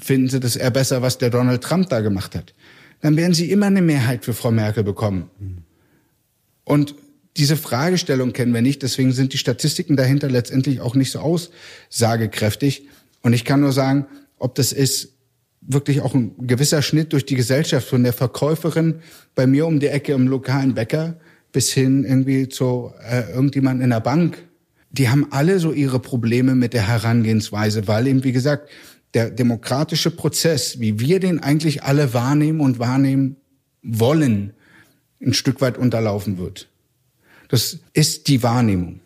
[SPEAKER 2] finden Sie das eher besser, was der Donald Trump da gemacht hat? Dann werden Sie immer eine Mehrheit für Frau Merkel bekommen. Und diese Fragestellung kennen wir nicht, deswegen sind die Statistiken dahinter letztendlich auch nicht so aussagekräftig. Und ich kann nur sagen, ob das ist wirklich auch ein gewisser Schnitt durch die Gesellschaft von der Verkäuferin bei mir um die Ecke im lokalen Bäcker bis hin irgendwie zu äh, irgendjemand in der Bank. Die haben alle so ihre Probleme mit der Herangehensweise, weil eben, wie gesagt, der demokratische Prozess, wie wir den eigentlich alle wahrnehmen und wahrnehmen wollen, ein Stück weit unterlaufen wird. Das ist die Wahrnehmung.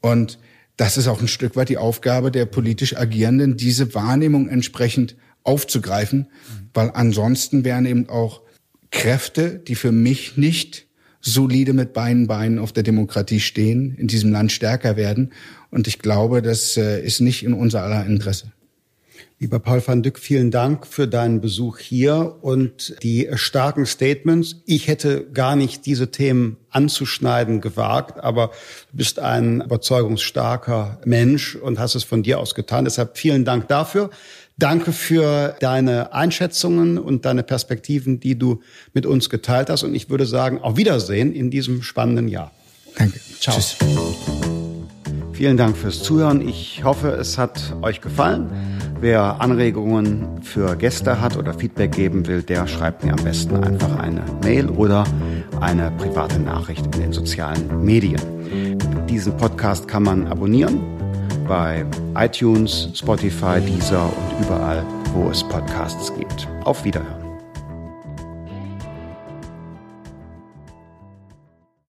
[SPEAKER 2] Und das ist auch ein Stück weit die Aufgabe der politisch Agierenden, diese Wahrnehmung entsprechend aufzugreifen, weil ansonsten wären eben auch Kräfte, die für mich nicht solide mit beiden Beinen auf der Demokratie stehen, in diesem Land stärker werden. Und ich glaube, das äh, ist nicht in unser aller Interesse.
[SPEAKER 1] Lieber Paul van Dyck, vielen Dank für deinen Besuch hier und die starken Statements. Ich hätte gar nicht diese Themen anzuschneiden gewagt, aber du bist ein überzeugungsstarker Mensch und hast es von dir aus getan. Deshalb vielen Dank dafür. Danke für deine Einschätzungen und deine Perspektiven, die du mit uns geteilt hast. Und ich würde sagen, auf Wiedersehen in diesem spannenden Jahr.
[SPEAKER 2] Danke. Ciao. Tschüss.
[SPEAKER 1] Vielen Dank fürs Zuhören. Ich hoffe, es hat euch gefallen. Wer Anregungen für Gäste hat oder Feedback geben will, der schreibt mir am besten einfach eine Mail oder eine private Nachricht in den sozialen Medien. Diesen Podcast kann man abonnieren bei iTunes, Spotify, Deezer und überall, wo es Podcasts gibt. Auf Wiederhören.